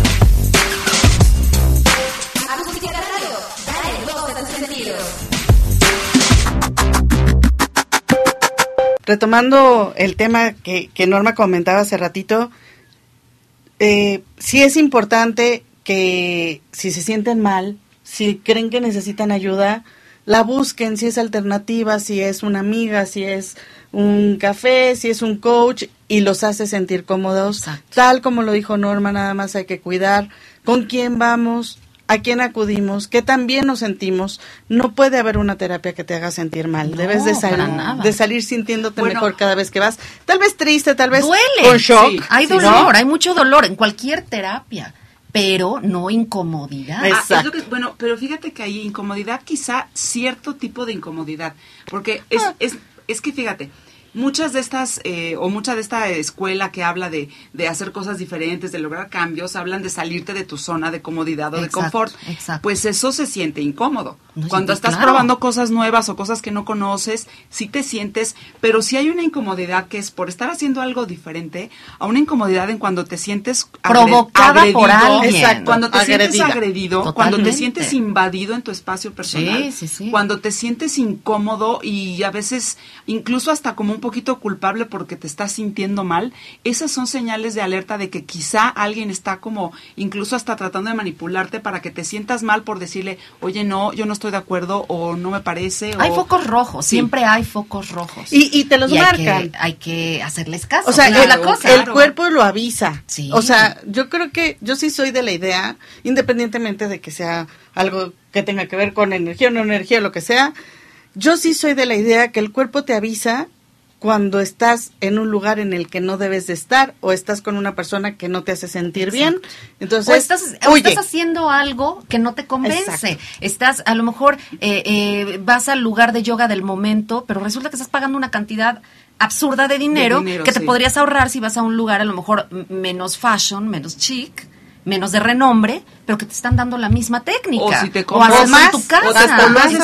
Retomando el tema que, Norma comentaba hace ratito, eh, sí es importante que si se sienten mal, si creen que necesitan ayuda, la busquen, si es alternativa, si es una amiga, si es un café, si es un coach y los hace sentir cómodos. Tal como lo dijo Norma, nada más hay que cuidar con quién vamos, a quién acudimos, qué tan bien nos sentimos. No puede haber una terapia que te haga sentir mal. Debes de salir, de salir sintiéndote mejor cada vez que vas. Tal vez triste, tal vez con shock. Hay dolor, hay mucho dolor en cualquier terapia pero no incomodidad. Ah, bueno, pero fíjate que hay incomodidad, quizá cierto tipo de incomodidad, porque es, ah. es, es que fíjate, muchas de estas, eh, o mucha de esta escuela que habla de, de, hacer cosas diferentes, de lograr cambios, hablan de salirte de tu zona de comodidad o de confort. Pues eso se siente incómodo. Cuando estás probando cosas nuevas o cosas que no conoces, sí te sientes, pero sí hay una incomodidad que es por estar haciendo algo diferente, a una incomodidad en cuando te sientes provocada por alguien. Cuando te sientes agredido, cuando te sientes invadido en tu espacio personal, cuando te sientes incómodo y a veces incluso hasta como un poquito culpable porque te estás sintiendo mal, esas son señales de alerta de que quizá alguien está como incluso hasta tratando de manipularte para que te sientas mal por decirle, oye, no, yo no estoy de acuerdo o no me parece. Hay focos rojos, siempre hay focos rojos. Y, te los marcan. Hay que, hacerles caso. O sea, el, la cosa. el cuerpo lo avisa. O sea, yo creo que yo sí soy de la idea, independientemente de que sea algo que tenga que ver con energía o no energía, lo que sea, yo sí soy de la idea que el cuerpo te avisa cuando estás en un lugar en el que no debes de estar o estás con una persona que no te hace sentir bien. Entonces, o estás, estás, haciendo algo que no te convence. Estás, a lo mejor, eh, eh, vas al lugar de yoga del momento, pero resulta que estás pagando una cantidad absurda de dinero, que te podrías ahorrar si vas a un lugar a lo mejor menos fashion, menos chic menos de renombre, pero que te están dando la misma técnica. O si te compras en tu casa. O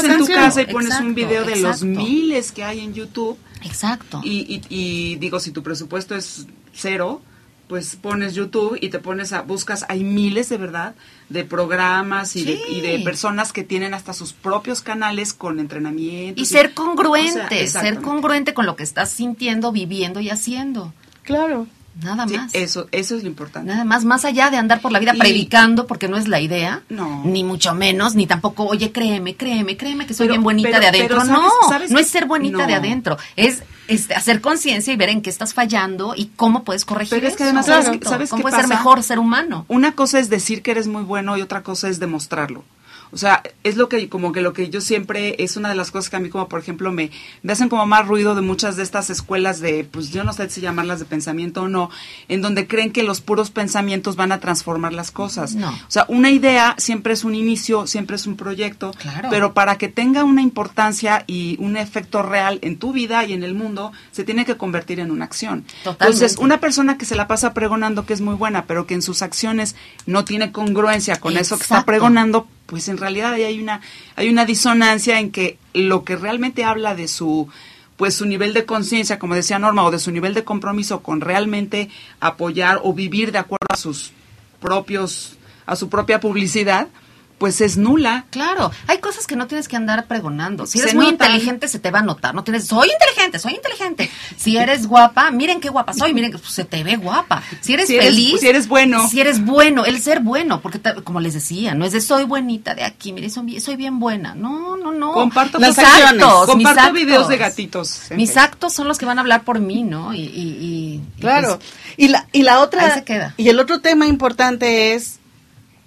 te en tu casa y pones un video de los miles que hay en YouTube. Exacto. Y, y, digo, si tu presupuesto es cero, pues pones YouTube y te pones a, buscas, hay miles de verdad de programas y, de, y de personas que tienen hasta sus propios canales con entrenamiento. Y, ser congruente, ser congruente con lo que estás sintiendo, viviendo y haciendo. Claro. Nada más. Eso, eso es lo importante. Nada más, más allá de andar por la vida predicando, porque no es la idea, no. ni mucho menos, ni tampoco, oye, créeme, créeme, créeme que soy bien bonita de adentro. no, no es ser bonita de adentro, es este, hacer conciencia y ver en qué estás fallando y cómo puedes corregir Pero es que además, ¿sabes, ¿Cómo puedes ser mejor ser humano? Una cosa es decir que eres muy bueno y otra cosa es demostrarlo. O sea, es lo que, como que lo que yo siempre, es una de las cosas que a mí como, por ejemplo, me, me hacen como más ruido de muchas de estas escuelas de, pues yo no sé si llamarlas de pensamiento o no, en donde creen que los puros pensamientos van a transformar las cosas. No. O sea, una idea siempre es un inicio, siempre es un proyecto, claro. pero para que tenga una importancia y un efecto real en tu vida y en el mundo, se tiene que convertir en una acción. Totalmente. Entonces, una persona que se la pasa pregonando que es muy buena, pero que en sus acciones no tiene congruencia con eso que está pregonando, pues en realidad hay una, hay una disonancia en que lo que realmente habla de su pues su nivel de conciencia, como decía Norma, o de su nivel de compromiso con realmente apoyar o vivir de acuerdo a sus propios, a su propia publicidad, pues es nula. Claro, hay cosas que no tienes que andar pregonando. Si eres muy inteligente, se te va a notar. No tienes, soy inteligente, soy inteligente. Si eres guapa, miren qué guapa soy, miren que pues, se te ve guapa. Si eres feliz, si eres bueno. Si eres bueno, el ser bueno, porque como les decía, no es de soy buenita de aquí, miren, soy, bien buena. No, no, no. Comparto mis actos, comparto videos de gatitos. Mis actos son los que van a hablar por mí, ¿no? Y, y, claro. Pues y la, y la otra, se queda. y el otro tema importante es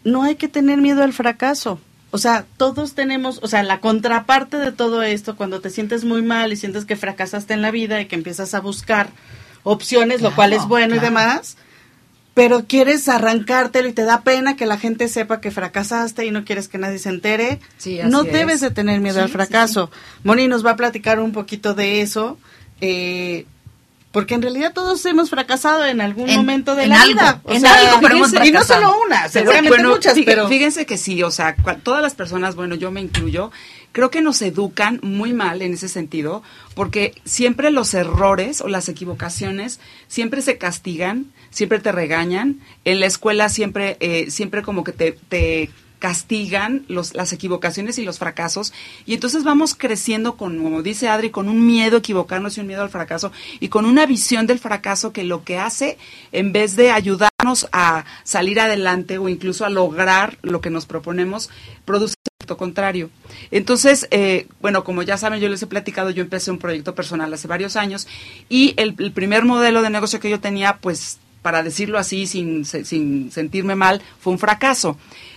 no hay que tener miedo al fracaso. O sea, todos tenemos, o sea, la contraparte de todo esto, cuando te sientes muy mal y sientes que fracasaste en la vida y que empiezas a buscar opciones, lo cual es bueno y demás, pero quieres arrancártelo y te da pena que la gente sepa que fracasaste y no quieres que nadie se entere, no debes de tener miedo al fracaso. Moni nos va a platicar un poquito de eso. Eh, porque en realidad todos hemos fracasado en algún momento de la vida. en algo, pero hemos Y no solo una, seguramente muchas, pero... Fíjense que sí, o sea, todas las personas, bueno, yo me incluyo, creo que nos educan muy mal en ese sentido, porque siempre los errores o las equivocaciones siempre se castigan, siempre te regañan. En la escuela siempre, eh, siempre como que te, te castigan los, las equivocaciones y los fracasos y entonces vamos creciendo con, como dice Adri, con un miedo a equivocarnos y un miedo al fracaso y con una visión del fracaso que lo que hace, en vez de ayudarnos a salir adelante o incluso a lograr lo que nos proponemos, produce efecto contrario. Entonces, eh, bueno, como ya saben, yo les he platicado, yo empecé un proyecto personal hace varios años y el, el primer modelo de negocio que yo tenía, pues para decirlo así, sin, sin sentirme mal, fue un fracaso.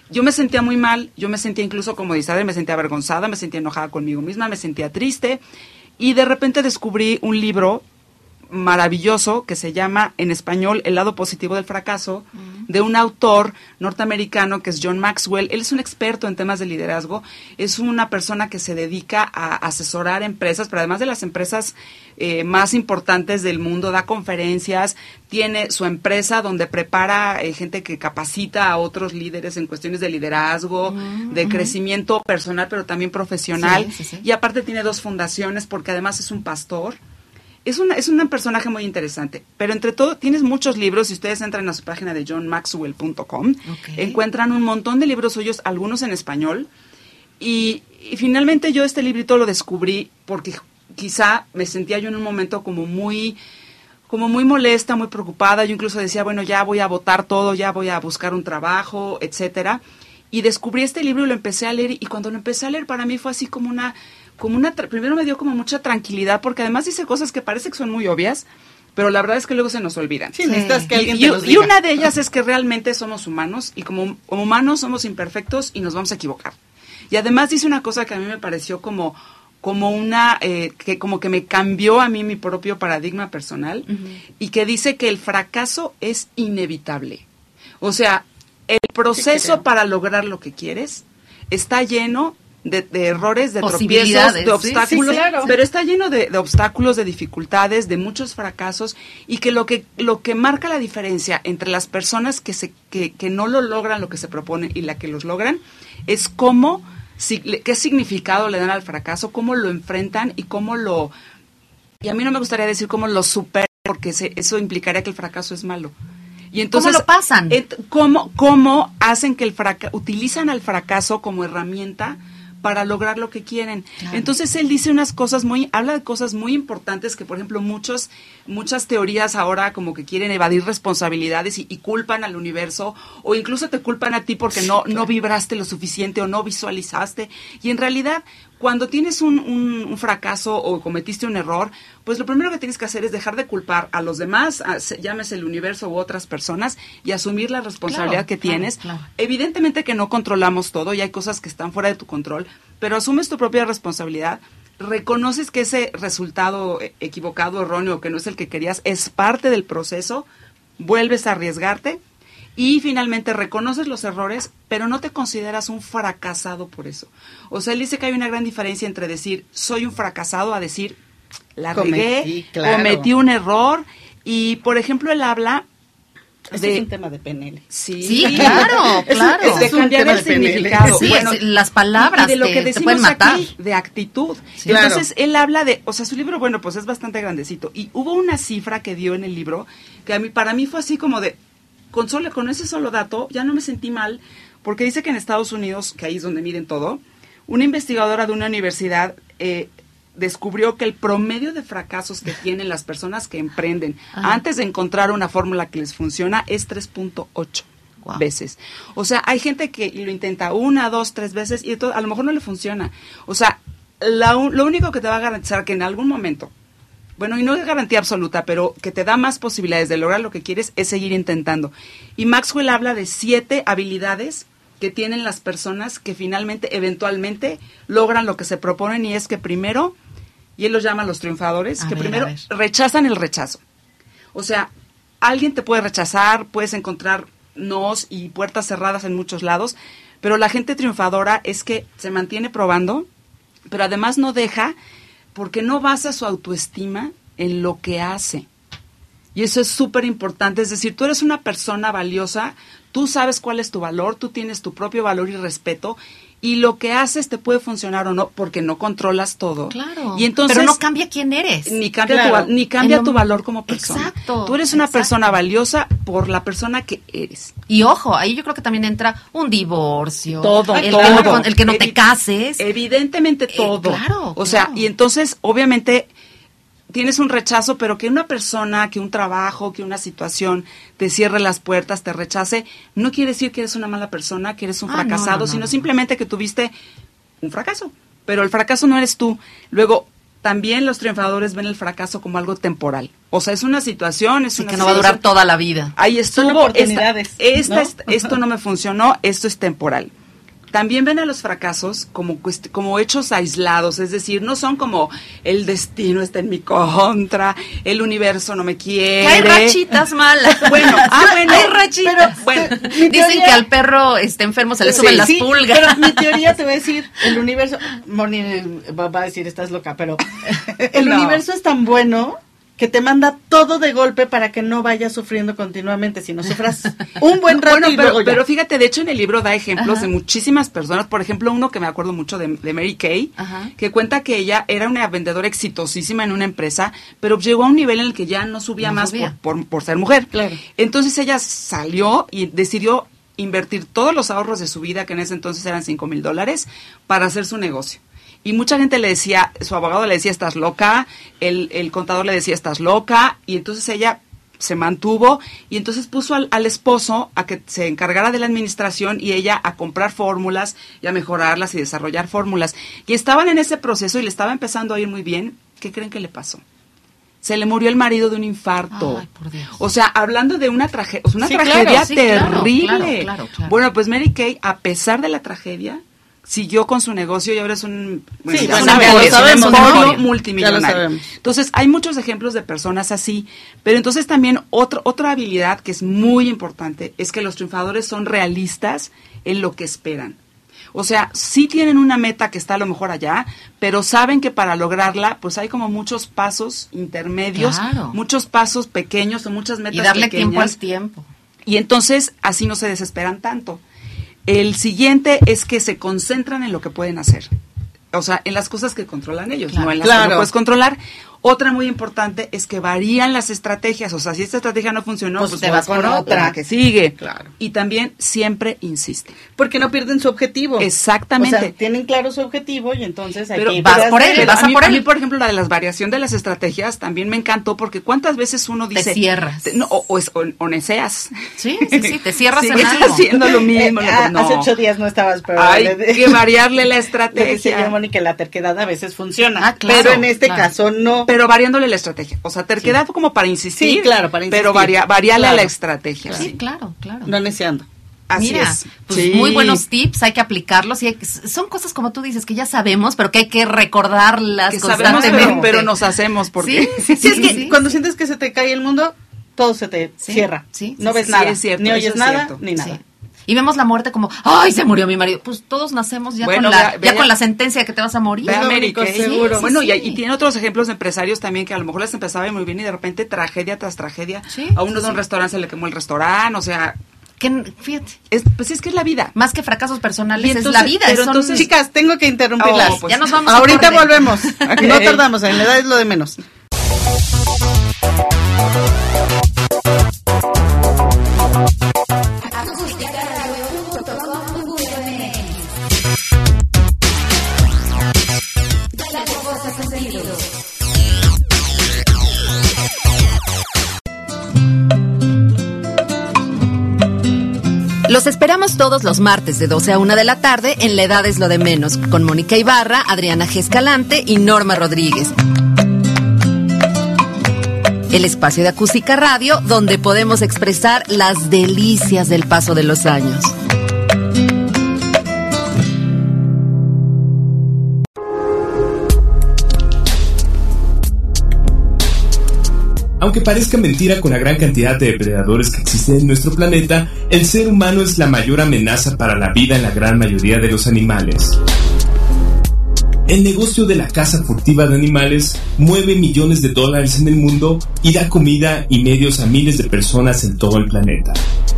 Yo me sentía muy mal, yo me sentía incluso, como dice me sentía avergonzada, me sentía enojada conmigo misma, me sentía triste y de repente descubrí un libro maravilloso que se llama en español El lado positivo del fracaso, de un autor norteamericano que es John Maxwell. Él es un experto en temas de liderazgo, es una persona que se dedica a asesorar empresas, pero además de las empresas eh, más importantes del mundo, da conferencias, tiene su empresa donde prepara eh, gente que capacita a otros líderes en cuestiones de liderazgo, de crecimiento personal, pero también profesional. Y aparte tiene dos fundaciones porque además es un pastor es, una, es un personaje muy interesante, pero entre todo tienes muchos libros, si ustedes entran a su página de johnmaxwell.com, encuentran un montón de libros suyos, algunos en español, y, finalmente yo este librito lo descubrí porque quizá me sentía yo en un momento como muy como muy molesta, muy preocupada. Yo incluso decía, bueno, ya voy a votar todo, ya voy a buscar un trabajo, etcétera. Y descubrí este libro y lo empecé a leer y cuando lo empecé a leer para mí fue así como una como una primero me dio como mucha tranquilidad porque además dice cosas que parece que son muy obvias, pero la verdad es que luego se nos olvidan. Sí, necesitas que alguien y, te y una de ellas es que realmente somos humanos y como, como humanos somos imperfectos y nos vamos a equivocar. Y además dice una cosa que a mí me pareció como como una eh, que como que me cambió a mí mi propio paradigma personal y que dice que el fracaso es inevitable. O sea, el proceso para lograr lo que quieres está lleno de, errores, de tropiezos, de obstáculos, pero está lleno de, obstáculos, de dificultades, de muchos fracasos y que lo que lo que marca la diferencia entre las personas que se que, que no lo logran lo que se propone y la que los logran es cómo qué significado le dan al fracaso, cómo lo enfrentan y cómo lo y a mí no me gustaría decir cómo lo superan porque eso implicaría que el fracaso es malo. Y entonces, ¿Cómo lo pasan? ¿cómo, ¿Cómo hacen que el fracaso, utilizan al fracaso como herramienta para lograr lo que quieren. Entonces él dice unas cosas muy, habla de cosas muy importantes que, por ejemplo, muchos, muchas teorías ahora como que quieren evadir responsabilidades y, culpan al universo o incluso te culpan a ti porque no, no vibraste lo suficiente o no visualizaste. Y en realidad cuando tienes un, un, fracaso o cometiste un error, pues lo primero que tienes que hacer es dejar de culpar a los demás, llámese el universo u otras personas, y asumir la responsabilidad que tienes. Evidentemente que no controlamos todo y hay cosas que están fuera de tu control, pero asumes tu propia responsabilidad reconoces que ese resultado e, equivocado, erróneo, que no es el que querías, es parte del proceso, vuelves a arriesgarte y finalmente reconoces los errores, pero no te consideras un fracasado por eso. O sea, él dice que hay una gran diferencia entre decir soy un fracasado a decir la regué, cometí un error y, por ejemplo, él habla este es un tema de PNL. Sí, claro, claro. de cambiar el significado. Sí, las palabras y de lo que decimos aquí, de actitud. Entonces, él habla de, o sea, su libro, bueno, pues es bastante grandecito. Y hubo una cifra que dio en el libro que a mí, para mí fue así como de, con, solo, con ese solo dato ya no me sentí mal, porque dice que en Estados Unidos, que ahí es donde miden todo, una investigadora de una universidad eh, descubrió que el promedio de fracasos que tienen las personas que emprenden antes de encontrar una fórmula que les funciona es 3.8. veces. O sea, hay gente que lo intenta una, dos, tres veces y a lo mejor no le funciona. O sea, lo único que te va a garantizar que en algún momento bueno, y no es garantía absoluta, pero que te da más posibilidades de lograr lo que quieres es seguir intentando. Y Maxwell habla de siete habilidades que tienen las personas que finalmente, eventualmente, logran lo que se proponen y es que primero, y él los llama los triunfadores, que primero rechazan el rechazo. O sea, alguien te puede rechazar, puedes encontrar nos y puertas cerradas en muchos lados, pero la gente triunfadora es que se mantiene probando, pero además no deja porque no basa su autoestima en lo que hace. Y eso es súper importante, es decir, tú eres una persona valiosa, tú sabes cuál es tu valor, tú tienes tu propio valor y respeto, y lo que haces te puede funcionar o no, porque no controlas todo. Claro. Y entonces, pero no cambia quién eres. Ni cambia, tu, ni cambia tu valor como persona. Exacto. Tú eres una persona valiosa por la persona que eres. Y ojo, ahí yo creo que también entra un divorcio. Todo, el, todo. Que no, el que no te cases. Evidentemente eh, todo. claro. O sea, y entonces, obviamente, tienes un rechazo, pero que una persona, que un trabajo, que una situación te cierre las puertas, te rechace, no quiere decir que eres una mala persona, que eres un ah, fracasado, sino simplemente que tuviste un fracaso. Pero el fracaso no eres tú. Luego, también los triunfadores ven el fracaso como algo temporal. O sea, es una situación, es una que no va a durar toda la vida. Ahí estuvo. Esta, esto no me funcionó, esto es temporal también ven a los fracasos como, como hechos aislados, es decir, no son como el destino está en mi contra, el universo no me quiere. hay rachitas malas. Bueno, ah, bueno. Hay rachitas. bueno, dicen que al perro este enfermo se le suben las pulgas. Pero mi teoría te voy a decir, el universo, Moni va a decir, estás loca, pero el universo es tan bueno que te manda todo de golpe para que no vayas sufriendo continuamente, sino sufras un buen rato pero, fíjate, de hecho en el libro da ejemplos de muchísimas personas, por ejemplo, uno que me acuerdo mucho de, Mary Kay, que cuenta que ella era una vendedora exitosísima en una empresa, pero llegó a un nivel en el que ya no subía más Por, por, ser mujer. Entonces ella salió y decidió invertir todos los ahorros de su vida, que en ese entonces eran cinco mil dólares, para hacer su negocio Y mucha gente le decía, su abogado le decía, estás loca, el, el contador le decía, estás loca, y entonces ella se mantuvo y entonces puso al, al, esposo a que se encargara de la administración y ella a comprar fórmulas y a mejorarlas y desarrollar fórmulas. Y estaban en ese proceso y le estaba empezando a ir muy bien. ¿Qué creen que le pasó? Se le murió el marido de un infarto. Ay, por Dios. O sea, hablando de una, traje una Sí, tragedia claro, sí, claro, terrible. claro, claro, claro. Bueno, pues Mary Kay, a pesar de la tragedia, siguió con su negocio y ahora es un, bueno, multimillonario. Entonces, hay muchos ejemplos de personas así, pero entonces también otro, otra habilidad que es muy importante es que los triunfadores son realistas en lo que esperan. O sea, sí tienen una meta que está a lo mejor allá, pero saben que para lograrla, pues hay como muchos pasos intermedios, Claro. muchos pasos pequeños o muchas metas Y darle pequeñas. tiempo al tiempo. Y entonces así no se desesperan tanto. El siguiente es que se concentran en lo que pueden hacer. O sea, en las cosas que controlan ellos, Claro. no en las que no puedes controlar. Otra muy importante es que varían las estrategias. O sea, si esta estrategia no funcionó, Pues pues, te vas vas con con otra. otra que sigue. Claro. Y también siempre insisten. Porque no pierden su objetivo. Exactamente. O sea, tienen claro su objetivo y entonces hay Pero que vas por él, Pero vas a a mí, por a mí, él. por ejemplo, la de las variación de las estrategias también me encantó porque cuántas veces uno Te dice... cierras. te- no, o, o, es- o- o neceas. Sí, sí, sí, te cierras en Sigues algo. haciendo lo mismo. Eh, no, ah. Hace ocho días no estabas, pero Hay que variarle la estrategia. Mónica, la terquedad a veces funciona. Ah, claro, pero en este claro. caso no. Pero variándole la estrategia. O sea, terquedad como para insistir. Sí, claro, para insistir. Pero varia, variarle a la Claro. estrategia. Sí, claro, claro. no neceando. Así Mira, es. pues Sí. muy buenos tips, hay que aplicarlos y hay que- son cosas como tú dices que ya sabemos, pero que hay que recordarlas Que sabemos, constantemente. pero, pero nos hacemos porque... Sí, sí, Sí, es que sí. cuando sientes que se te cae el mundo, todo se te Sí, cierra. sí, no sí, ves sí, nada. es cierto, ni oyes es nada, cierto. ni nada. Y vemos la muerte como, ¡ay, se murió mi marido! Pues todos nacemos ya, Bueno, con, la, vea- ya con la sentencia de que te vas a morir. Ve América, ¿eh? seguro. Bueno, Sí, y, y tiene otros ejemplos de empresarios también que a lo mejor les empezaba muy bien y de repente tragedia tras tragedia. Sí, a uno sí, de un sí. restaurante se le quemó el restaurante, o sea, Que, fíjate, es, pues es que es la vida. más que fracasos personales es la vida. pero son- entonces- Chicas, tengo que interrumpirlas. Oh, pues, ya nos vamos a Ahorita volvemos. No tardamos, en la edad es lo de menos. Los esperamos todos los martes de 12 a 1 de la tarde en La Edad es lo de menos, con Mónica Ibarra, Adriana G. Escalante y Norma Rodríguez. El espacio de acústica radio donde podemos expresar las delicias del paso de los años. Aunque parezca mentira con la gran cantidad de depredadores que existen en nuestro planeta, el ser humano es la mayor amenaza para la vida en la gran mayoría de los animales. El negocio de la caza furtiva de animales mueve millones de dólares en el mundo y da comida y medios a miles de personas en todo el planeta.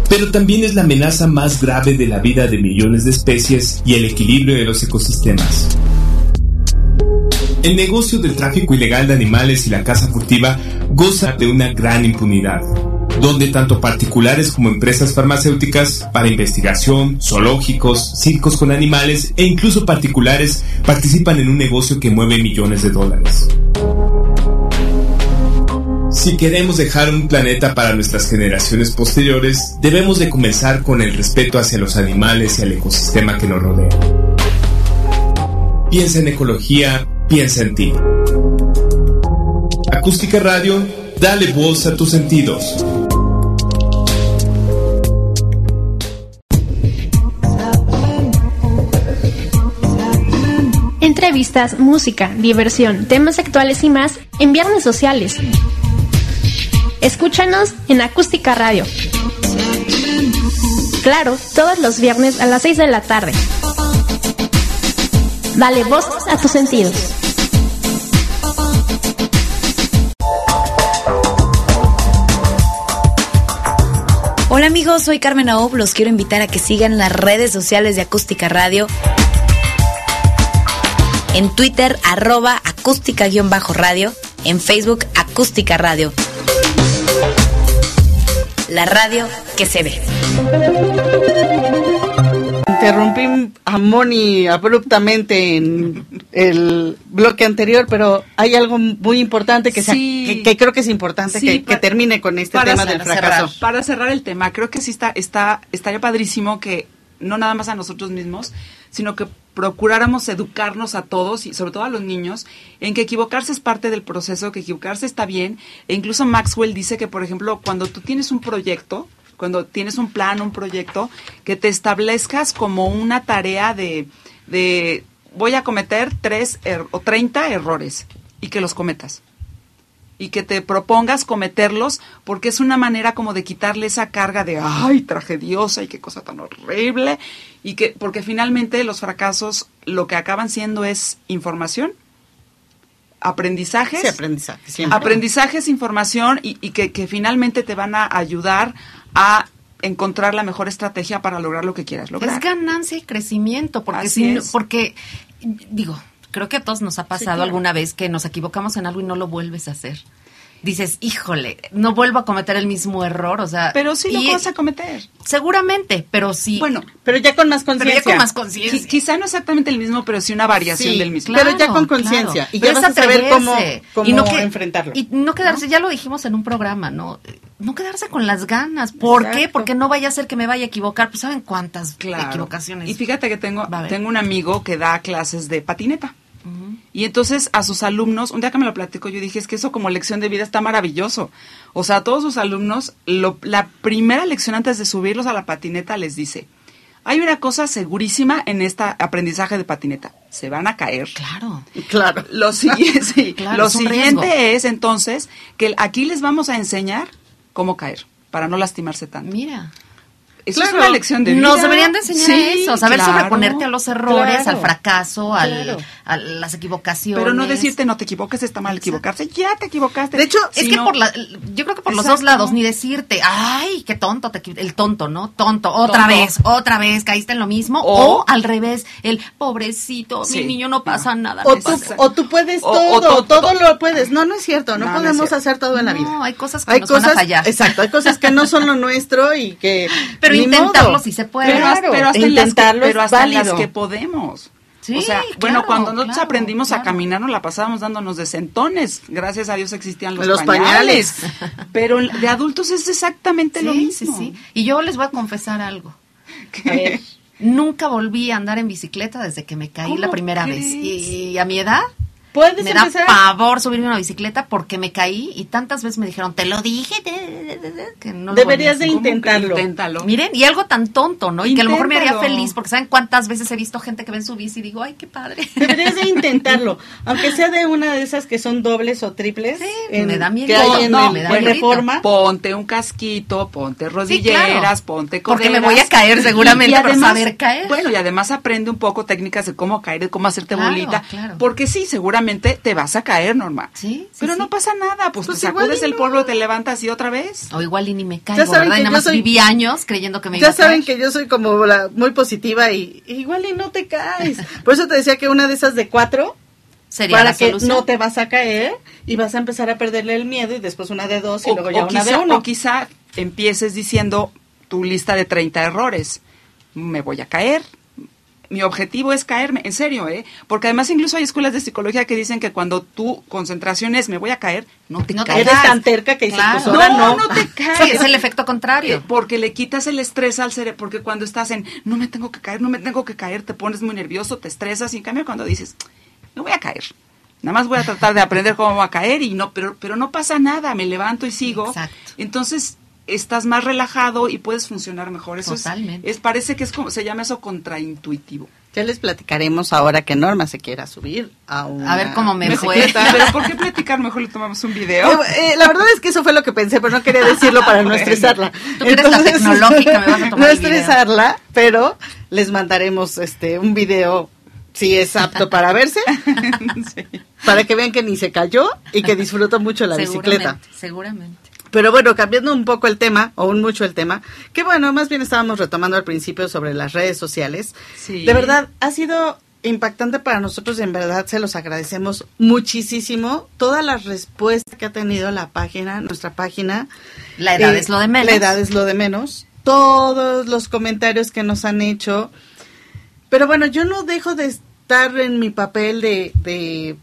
Pero también es la amenaza más grave de la vida de millones de especies y el equilibrio de los ecosistemas. El negocio del tráfico ilegal de animales y la caza furtiva goza de una gran impunidad, donde tanto particulares como empresas farmacéuticas para investigación, zoológicos, circos con animales e incluso particulares participan en un negocio que mueve millones de dólares. Si queremos dejar un planeta para nuestras generaciones posteriores, debemos de comenzar con el respeto hacia los animales y al ecosistema que nos rodea. Piensa en ecología, piensa en ti. Acústica Radio, dale voz a tus sentidos. Entrevistas, música, diversión, temas actuales y más en Viernes Sociales. Escúchanos en Acústica Radio. Claro, todos los viernes a las 6 de la tarde. Dale voz a tus sentidos. Hola amigos, soy Carmen Aob, los quiero invitar a que sigan las redes sociales de Acústica Radio. En Twitter, arroba acústica-radio. En Facebook, acústica radio. La radio que se ve. Interrumpí a Moni abruptamente en el bloque anterior, pero hay algo muy importante que, que, creo que es importante que, termine con este tema del fracaso. para cerrar el tema, creo que sí está, está, estaría padrísimo que no nada más a nosotros mismos, sino que procuráramos educarnos a todos y sobre todo a los niños en que equivocarse es parte del proceso, que equivocarse está bien. E incluso Maxwell dice que, por ejemplo, cuando tú tienes un proyecto, cuando tienes un plan, un proyecto, que te establezcas como una tarea de, de voy a cometer tres er, o treinta errores y que los cometas. Y que te propongas cometerlos porque es una manera como de quitarle esa carga de ay tragediosa y qué cosa tan horrible y que porque finalmente los fracasos lo que acaban siendo es información aprendizajes. Sí, aprendizaje, aprendizajes información y, que, que, finalmente te van a ayudar a encontrar la mejor estrategia para lograr lo que quieras lograr. Es ganancia y crecimiento porque si, porque digo creo que a todos nos ha pasado alguna vez que nos equivocamos en algo y no lo vuelves a hacer. Dices, híjole, no vuelvo a cometer el mismo error, o sea. Pero sí lo vas a cometer. Seguramente, pero sí. Bueno, pero ya con más conciencia. Pero ya con más conciencia. Quizá no exactamente el mismo, pero sí una variación del mismo. pero ya con conciencia. Y ya vas a saber cómo, cómo y no enfrentarlo. Y no quedarse, ya lo dijimos en un programa, ¿no? No quedarse con las ganas. ¿Por qué? Porque no vaya a ser que me vaya a equivocar. Pues saben cuántas equivocaciones. Y fíjate que tengo, tengo un amigo que da clases de patineta. Y entonces a sus alumnos, un día que me lo platico, yo dije, es que eso como lección de vida está maravilloso. O sea, a todos sus alumnos, la primera lección antes de subirlos a la patineta les dice, hay una cosa segurísima en este aprendizaje de patineta, se van a caer. Claro. Claro. Lo, siguiente, lo siguiente es entonces que aquí les vamos a enseñar cómo caer, para no lastimarse tanto. Mira. Eso es una lección de vida. Nos deberían de enseñar eso, saber sobreponerte a los errores, al fracaso, al, a las equivocaciones. Pero no decirte no te equivoques, está mal equivocarse, ya te equivocaste. De hecho, es que por la, yo creo que por los dos lados, ni decirte, ay, qué tonto, te, el tonto, ¿no? Tonto, otra vez, otra vez, caíste en lo mismo. O, al revés, el pobrecito, mi niño no pasa nada. O, tú, o tú puedes todo, todo, lo puedes. No, no es cierto, no, podemos hacer todo en la vida. No, hay cosas que nos van a fallar. Exacto, hay cosas que no son lo nuestro y que... Pero intentarlo si se puede. Pero, pero hasta, en las, que, pero hasta las que podemos. o sea, bueno, cuando nosotros aprendimos a caminar nos la pasábamos dándonos de sentones. Gracias a Dios existían los, pañales. pero de adultos es exactamente lo mismo. Sí, sí. Y yo les voy a confesar algo. Nunca volví a andar en bicicleta desde que me caí la primera vez. y a mi edad me da pavor subirme a una bicicleta porque me caí y tantas veces me dijeron, te lo dije, que no Deberías de intentarlo. Inténtalo. Miren, y algo tan tonto, ¿no? Y que a lo mejor me haría feliz porque saben cuántas veces he visto gente que ve en su bici y digo, ay, qué padre. Deberías de intentarlo, aunque sea de una de esas que son dobles o triples. me da miedo. Que hay en, no, me da reforma. Ponte un casquito, ponte rodilleras, ponte Porque me voy a caer seguramente y, saber caer. Bueno, y además aprende un poco técnicas de cómo caer, de cómo hacerte bolita. Porque sí, seguramente te vas a caer, Norma. Sí. Pero no pasa nada, pues, pues te sacudes el polvo, te levantas y otra vez. O igual y ni me caigo, ¿verdad? Y nada más viví años creyendo que me iba a caer. Ya saben que yo soy como muy positiva y igual y no te caes. Por eso te decía que una de esas de cuatro Sería para que no te vas a caer y vas a empezar a perderle el miedo y después una de dos y luego ya una de uno. O quizá empieces diciendo tu lista de 30 errores. Me voy a caer, mi objetivo es caerme, en serio, ¿eh? Porque además incluso hay escuelas de psicología que dicen que cuando tu concentración es me voy a caer, no te no Eres tan terca que dices, pues no, no, no te caes. Sí, es el efecto contrario. Eh, porque le quitas el estrés al cerebro, porque cuando estás en no me tengo que caer, no me tengo que caer, te pones muy nervioso, te estresas, y en cambio cuando dices, no voy a caer. Nada más voy a tratar de aprender cómo va a caer y no, pero, pero no pasa nada, me levanto y sigo. Exacto. Entonces, estás más relajado y puedes funcionar mejor. Eso Totalmente. Es, parece que es como, se llama eso contraintuitivo. Ya les platicaremos ahora que Norma se quiera subir a una A ver cómo me fue. Pero ¿por qué platicar? Mejor le tomamos un video. Eh, la verdad es que eso fue lo que pensé, pero no quería decirlo para no estresarla. Tú eres la tecnológica, me vas a tomar No estresarla, pero les mandaremos este un video si es apto para verse, para que vean que ni se cayó y que disfrutó mucho la bicicleta. Seguramente. Pero bueno, cambiando un poco el tema, o un mucho el tema, que bueno, más bien estábamos retomando al principio sobre las redes sociales. De verdad, ha sido impactante para nosotros y en verdad se los agradecemos muchísimo todas las respuestas que ha tenido la página, nuestra página. La edad eh, es lo de menos. La edad es lo de menos. Todos los comentarios que nos han hecho. pero bueno, yo no dejo de estar en mi papel de, de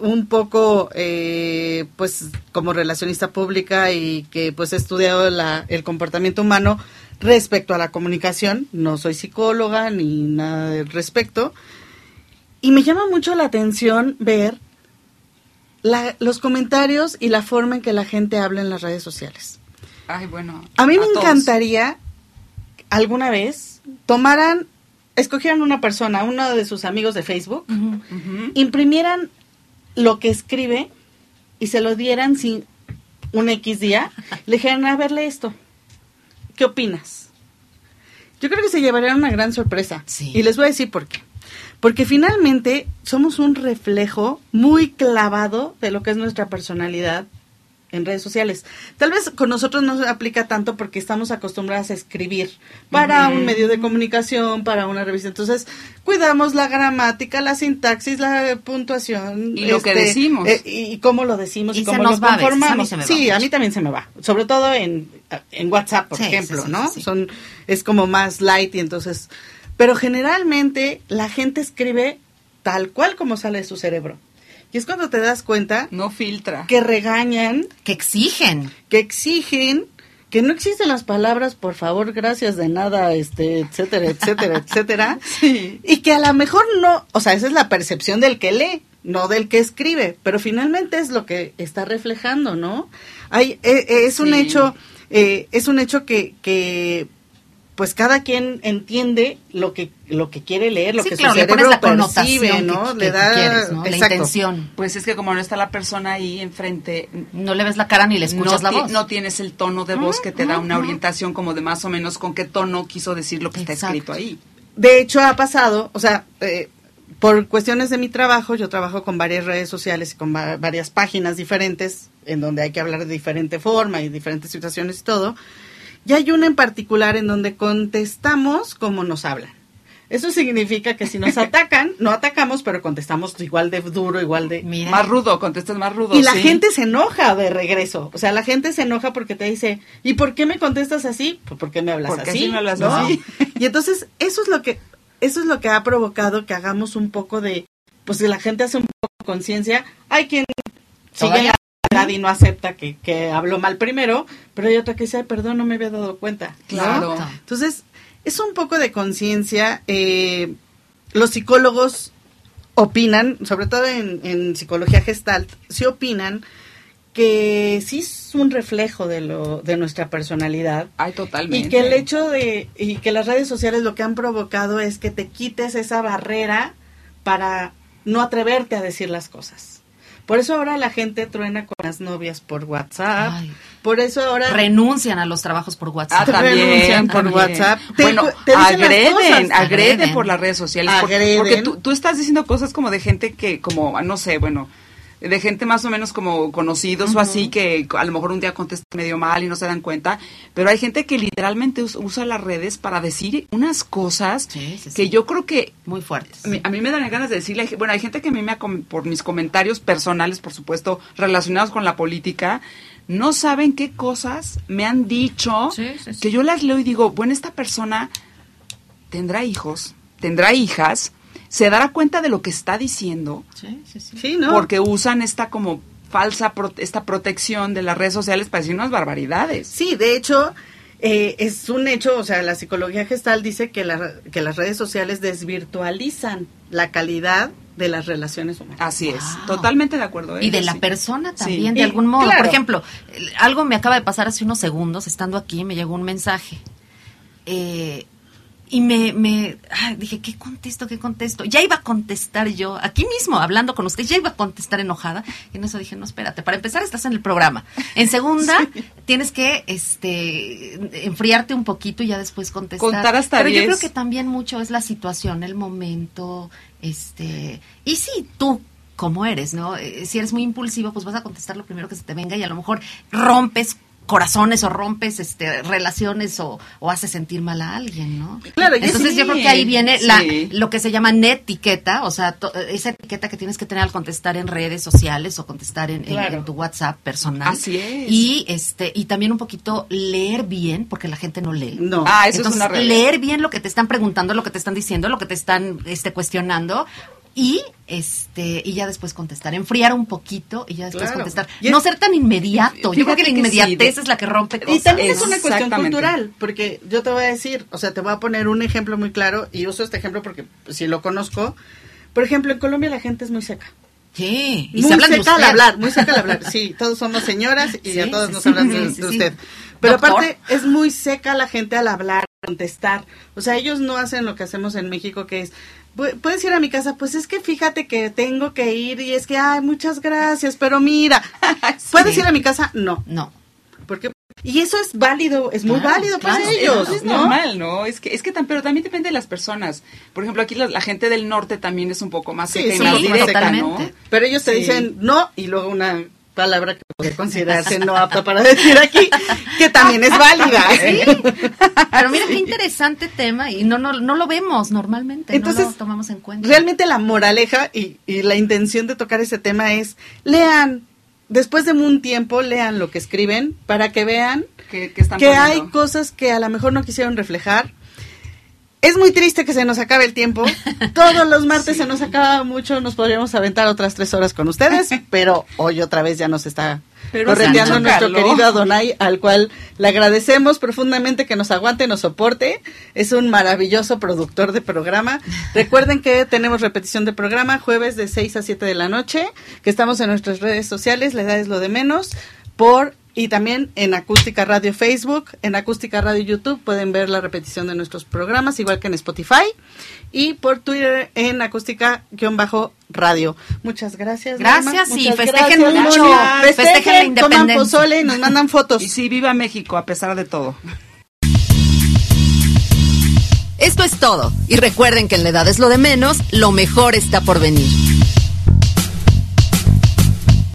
un poco, eh, pues, como relacionista pública y que pues he estudiado la, el comportamiento humano respecto a la comunicación. No soy psicóloga ni nada al respecto. Y me llama mucho la atención ver los comentarios y la forma en que la gente habla en las redes sociales. Ay, bueno. A mí me encantaría alguna vez tomaran, escogieran una persona, uno de sus amigos de Facebook, imprimieran lo que escribe y se lo dieran sin un X día, le dijeran, a verle esto, ¿qué opinas? Yo creo que se llevarían una gran sorpresa. Y les voy a decir por qué. Porque finalmente somos un reflejo muy clavado de lo que es nuestra personalidad en redes sociales. Tal vez con nosotros no se aplica tanto porque estamos acostumbradas a escribir para un medio de comunicación, para una revista. Entonces, cuidamos la gramática, la sintaxis, la puntuación. Y lo que este, decimos. Eh, y cómo lo decimos y, cómo lo conformamos. sí, a mí también se me va. Sobre todo en, en WhatsApp, por ejemplo, ¿no? Son, es como más light y entonces... Pero generalmente la gente escribe tal cual como sale de su cerebro. Y es cuando te das cuenta. No filtra. Que regañan. Que exigen. Que exigen. Que no existen las palabras, por favor, gracias de nada, este, etcétera, etcétera, etcétera. Y que a lo mejor no, o sea, esa es la percepción del que lee, no del que escribe, pero finalmente es lo que está reflejando, ¿no? Hay, eh, eh, es un hecho, eh, es un hecho que, que pues cada quien entiende lo que lo que quiere leer, lo que su cerebro la percibe, ¿no? le da la intención. Pues es que como no está la persona ahí enfrente, no le ves la cara ni le escuchas no la voz. No tienes el tono de voz que te da una orientación como de más o menos con qué tono quiso decir lo que está escrito ahí. De hecho ha pasado, o sea, eh, por cuestiones de mi trabajo, yo trabajo con varias redes sociales y con varias páginas diferentes en donde hay que hablar de diferente forma y diferentes situaciones y todo. Y hay una en particular en donde contestamos como nos hablan. Eso significa que si nos atacan, no atacamos, pero contestamos igual de duro, igual de... Más rudo, contestas más rudo. Y la gente se enoja de regreso. O sea, la gente se enoja porque te dice, ¿y por qué me contestas así? Pues ¿por qué me hablas porque así? me hablas así. Y entonces, eso es lo que eso es lo que ha provocado que hagamos un poco de, pues si la gente hace un poco de conciencia, hay quien sigue y no acepta que, que habló mal primero, pero hay otra que dice, perdón, no me había dado cuenta. Claro. Entonces, es un poco de conciencia. Eh, los psicólogos opinan, sobre todo en, psicología gestalt, sí opinan que sí es un reflejo de lo de nuestra personalidad. Ay, totalmente. Y que el hecho de y que las redes sociales lo que han provocado es que te quites esa barrera para no atreverte a decir las cosas. Por eso ahora la gente truena con las novias por WhatsApp. por eso ahora renuncian a los trabajos por WhatsApp. Ah, renuncian por WhatsApp. bueno, agreden, agreden por las redes sociales. Porque, tú, tú estás diciendo cosas como de gente que, como, no sé, bueno, de gente más o menos como conocidos o así que a lo mejor un día contesta medio mal y no se dan cuenta, pero hay gente que literalmente usa las redes para decir unas cosas que yo creo que muy fuertes. A mí, me dan ganas de decirle, bueno, hay gente que a mí me ha, por mis comentarios personales, por supuesto, relacionados con la política, no saben qué cosas me han dicho que yo las leo y digo, bueno, esta persona tendrá hijos, tendrá hijas, se dará cuenta de lo que está diciendo. Sí, sí, sí. Porque usan esta como falsa, esta protección de las redes sociales para decir unas barbaridades. Sí, de hecho, eh, es un hecho, o sea, la psicología gestal dice que, que las redes sociales desvirtualizan la calidad de las relaciones humanas. Así es, totalmente de acuerdo. Y de la persona también, de algún modo. Por ejemplo, algo me acaba de pasar hace unos segundos, estando aquí, me llegó un mensaje. Eh, y me, me dije, ¿qué contesto? ¿Qué contesto? Ya iba a contestar yo, aquí mismo, hablando con usted, ya iba a contestar enojada. Y en eso dije, no, espérate, para empezar estás en el programa. En segunda, tienes que este enfriarte un poquito y ya después contestar. Contar hasta Pero yo creo que también mucho es la situación, el momento, este... Y sí, tú como eres, ¿no? Eh, si eres muy impulsivo, pues vas a contestar lo primero que se te venga y a lo mejor rompes corazones o rompes este relaciones o, o haces sentir mal a alguien, ¿no? Claro, entonces yo creo que ahí viene la lo que se llama netiqueta, o sea, esa etiqueta que tienes que tener al contestar en redes sociales o contestar en, tu WhatsApp personal. Así es. Y este y también un poquito leer bien, porque la gente no lee. No. Ah, eso es una leer bien lo que te están preguntando, lo que te están diciendo, lo que te están este cuestionando y este y ya después contestar, enfriar un poquito y ya después contestar. no ser tan inmediato. Yo creo que la inmediatez es la que rompe cosas. Y también es una cuestión cultural, porque yo te voy a decir, o sea, te voy a poner un ejemplo muy claro y uso este ejemplo porque si lo conozco. Por ejemplo, en Colombia la gente es muy seca. Sí, y muy se seca al hablar, muy seca al hablar. Sí, todos somos señoras y a todos nos hablan de, usted. Pero aparte es muy seca la gente al hablar, contestar. O sea, ellos no hacen lo que hacemos en México, que es, puedes ir a mi casa, pues es que fíjate que tengo que ir y es que, ay, muchas gracias, pero mira, ¿puedes ir a mi casa? No. No. Porque y eso es válido, es muy válido para ellos. Es, normal, ¿no? Es que, es que pero también depende de las personas. Por ejemplo, aquí la, gente del norte también es un poco más seca y más directa, ¿no? Pero ellos te dicen no y luego una palabra que puede considerarse no apta para decir aquí, que también es válida. Sí. Pero mira qué interesante tema y no, no, no lo vemos normalmente, Entonces, no lo tomamos en cuenta. Realmente la moraleja y, y la intención de tocar ese tema es, lean, después de un tiempo, lean lo que escriben para que vean que, que hay cosas que a lo mejor no quisieron reflejar es muy triste que se nos acabe el tiempo. Todos los martes se nos acaba mucho. Nos podríamos aventar otras tres horas con ustedes, pero hoy otra vez ya nos está correteando nuestro querido Adonai, al cual le agradecemos profundamente que nos aguante, nos soporte. Es un maravilloso productor de programa. Recuerden que tenemos repetición de programa jueves de 6 a 7 de la noche, que estamos en nuestras redes sociales, la edad es lo de menos, por y también en Acústica Radio Facebook, en Acústica Radio YouTube pueden ver la repetición de nuestros programas, igual que en Spotify. Y por Twitter en acústica-radio. Muchas gracias. Gracias y festejen mucho. Festejen, la independencia. pozole y nos mandan fotos. Y sí, viva México a pesar de todo. Esto es todo. Y recuerden que en la edad es lo de menos, lo mejor está por venir.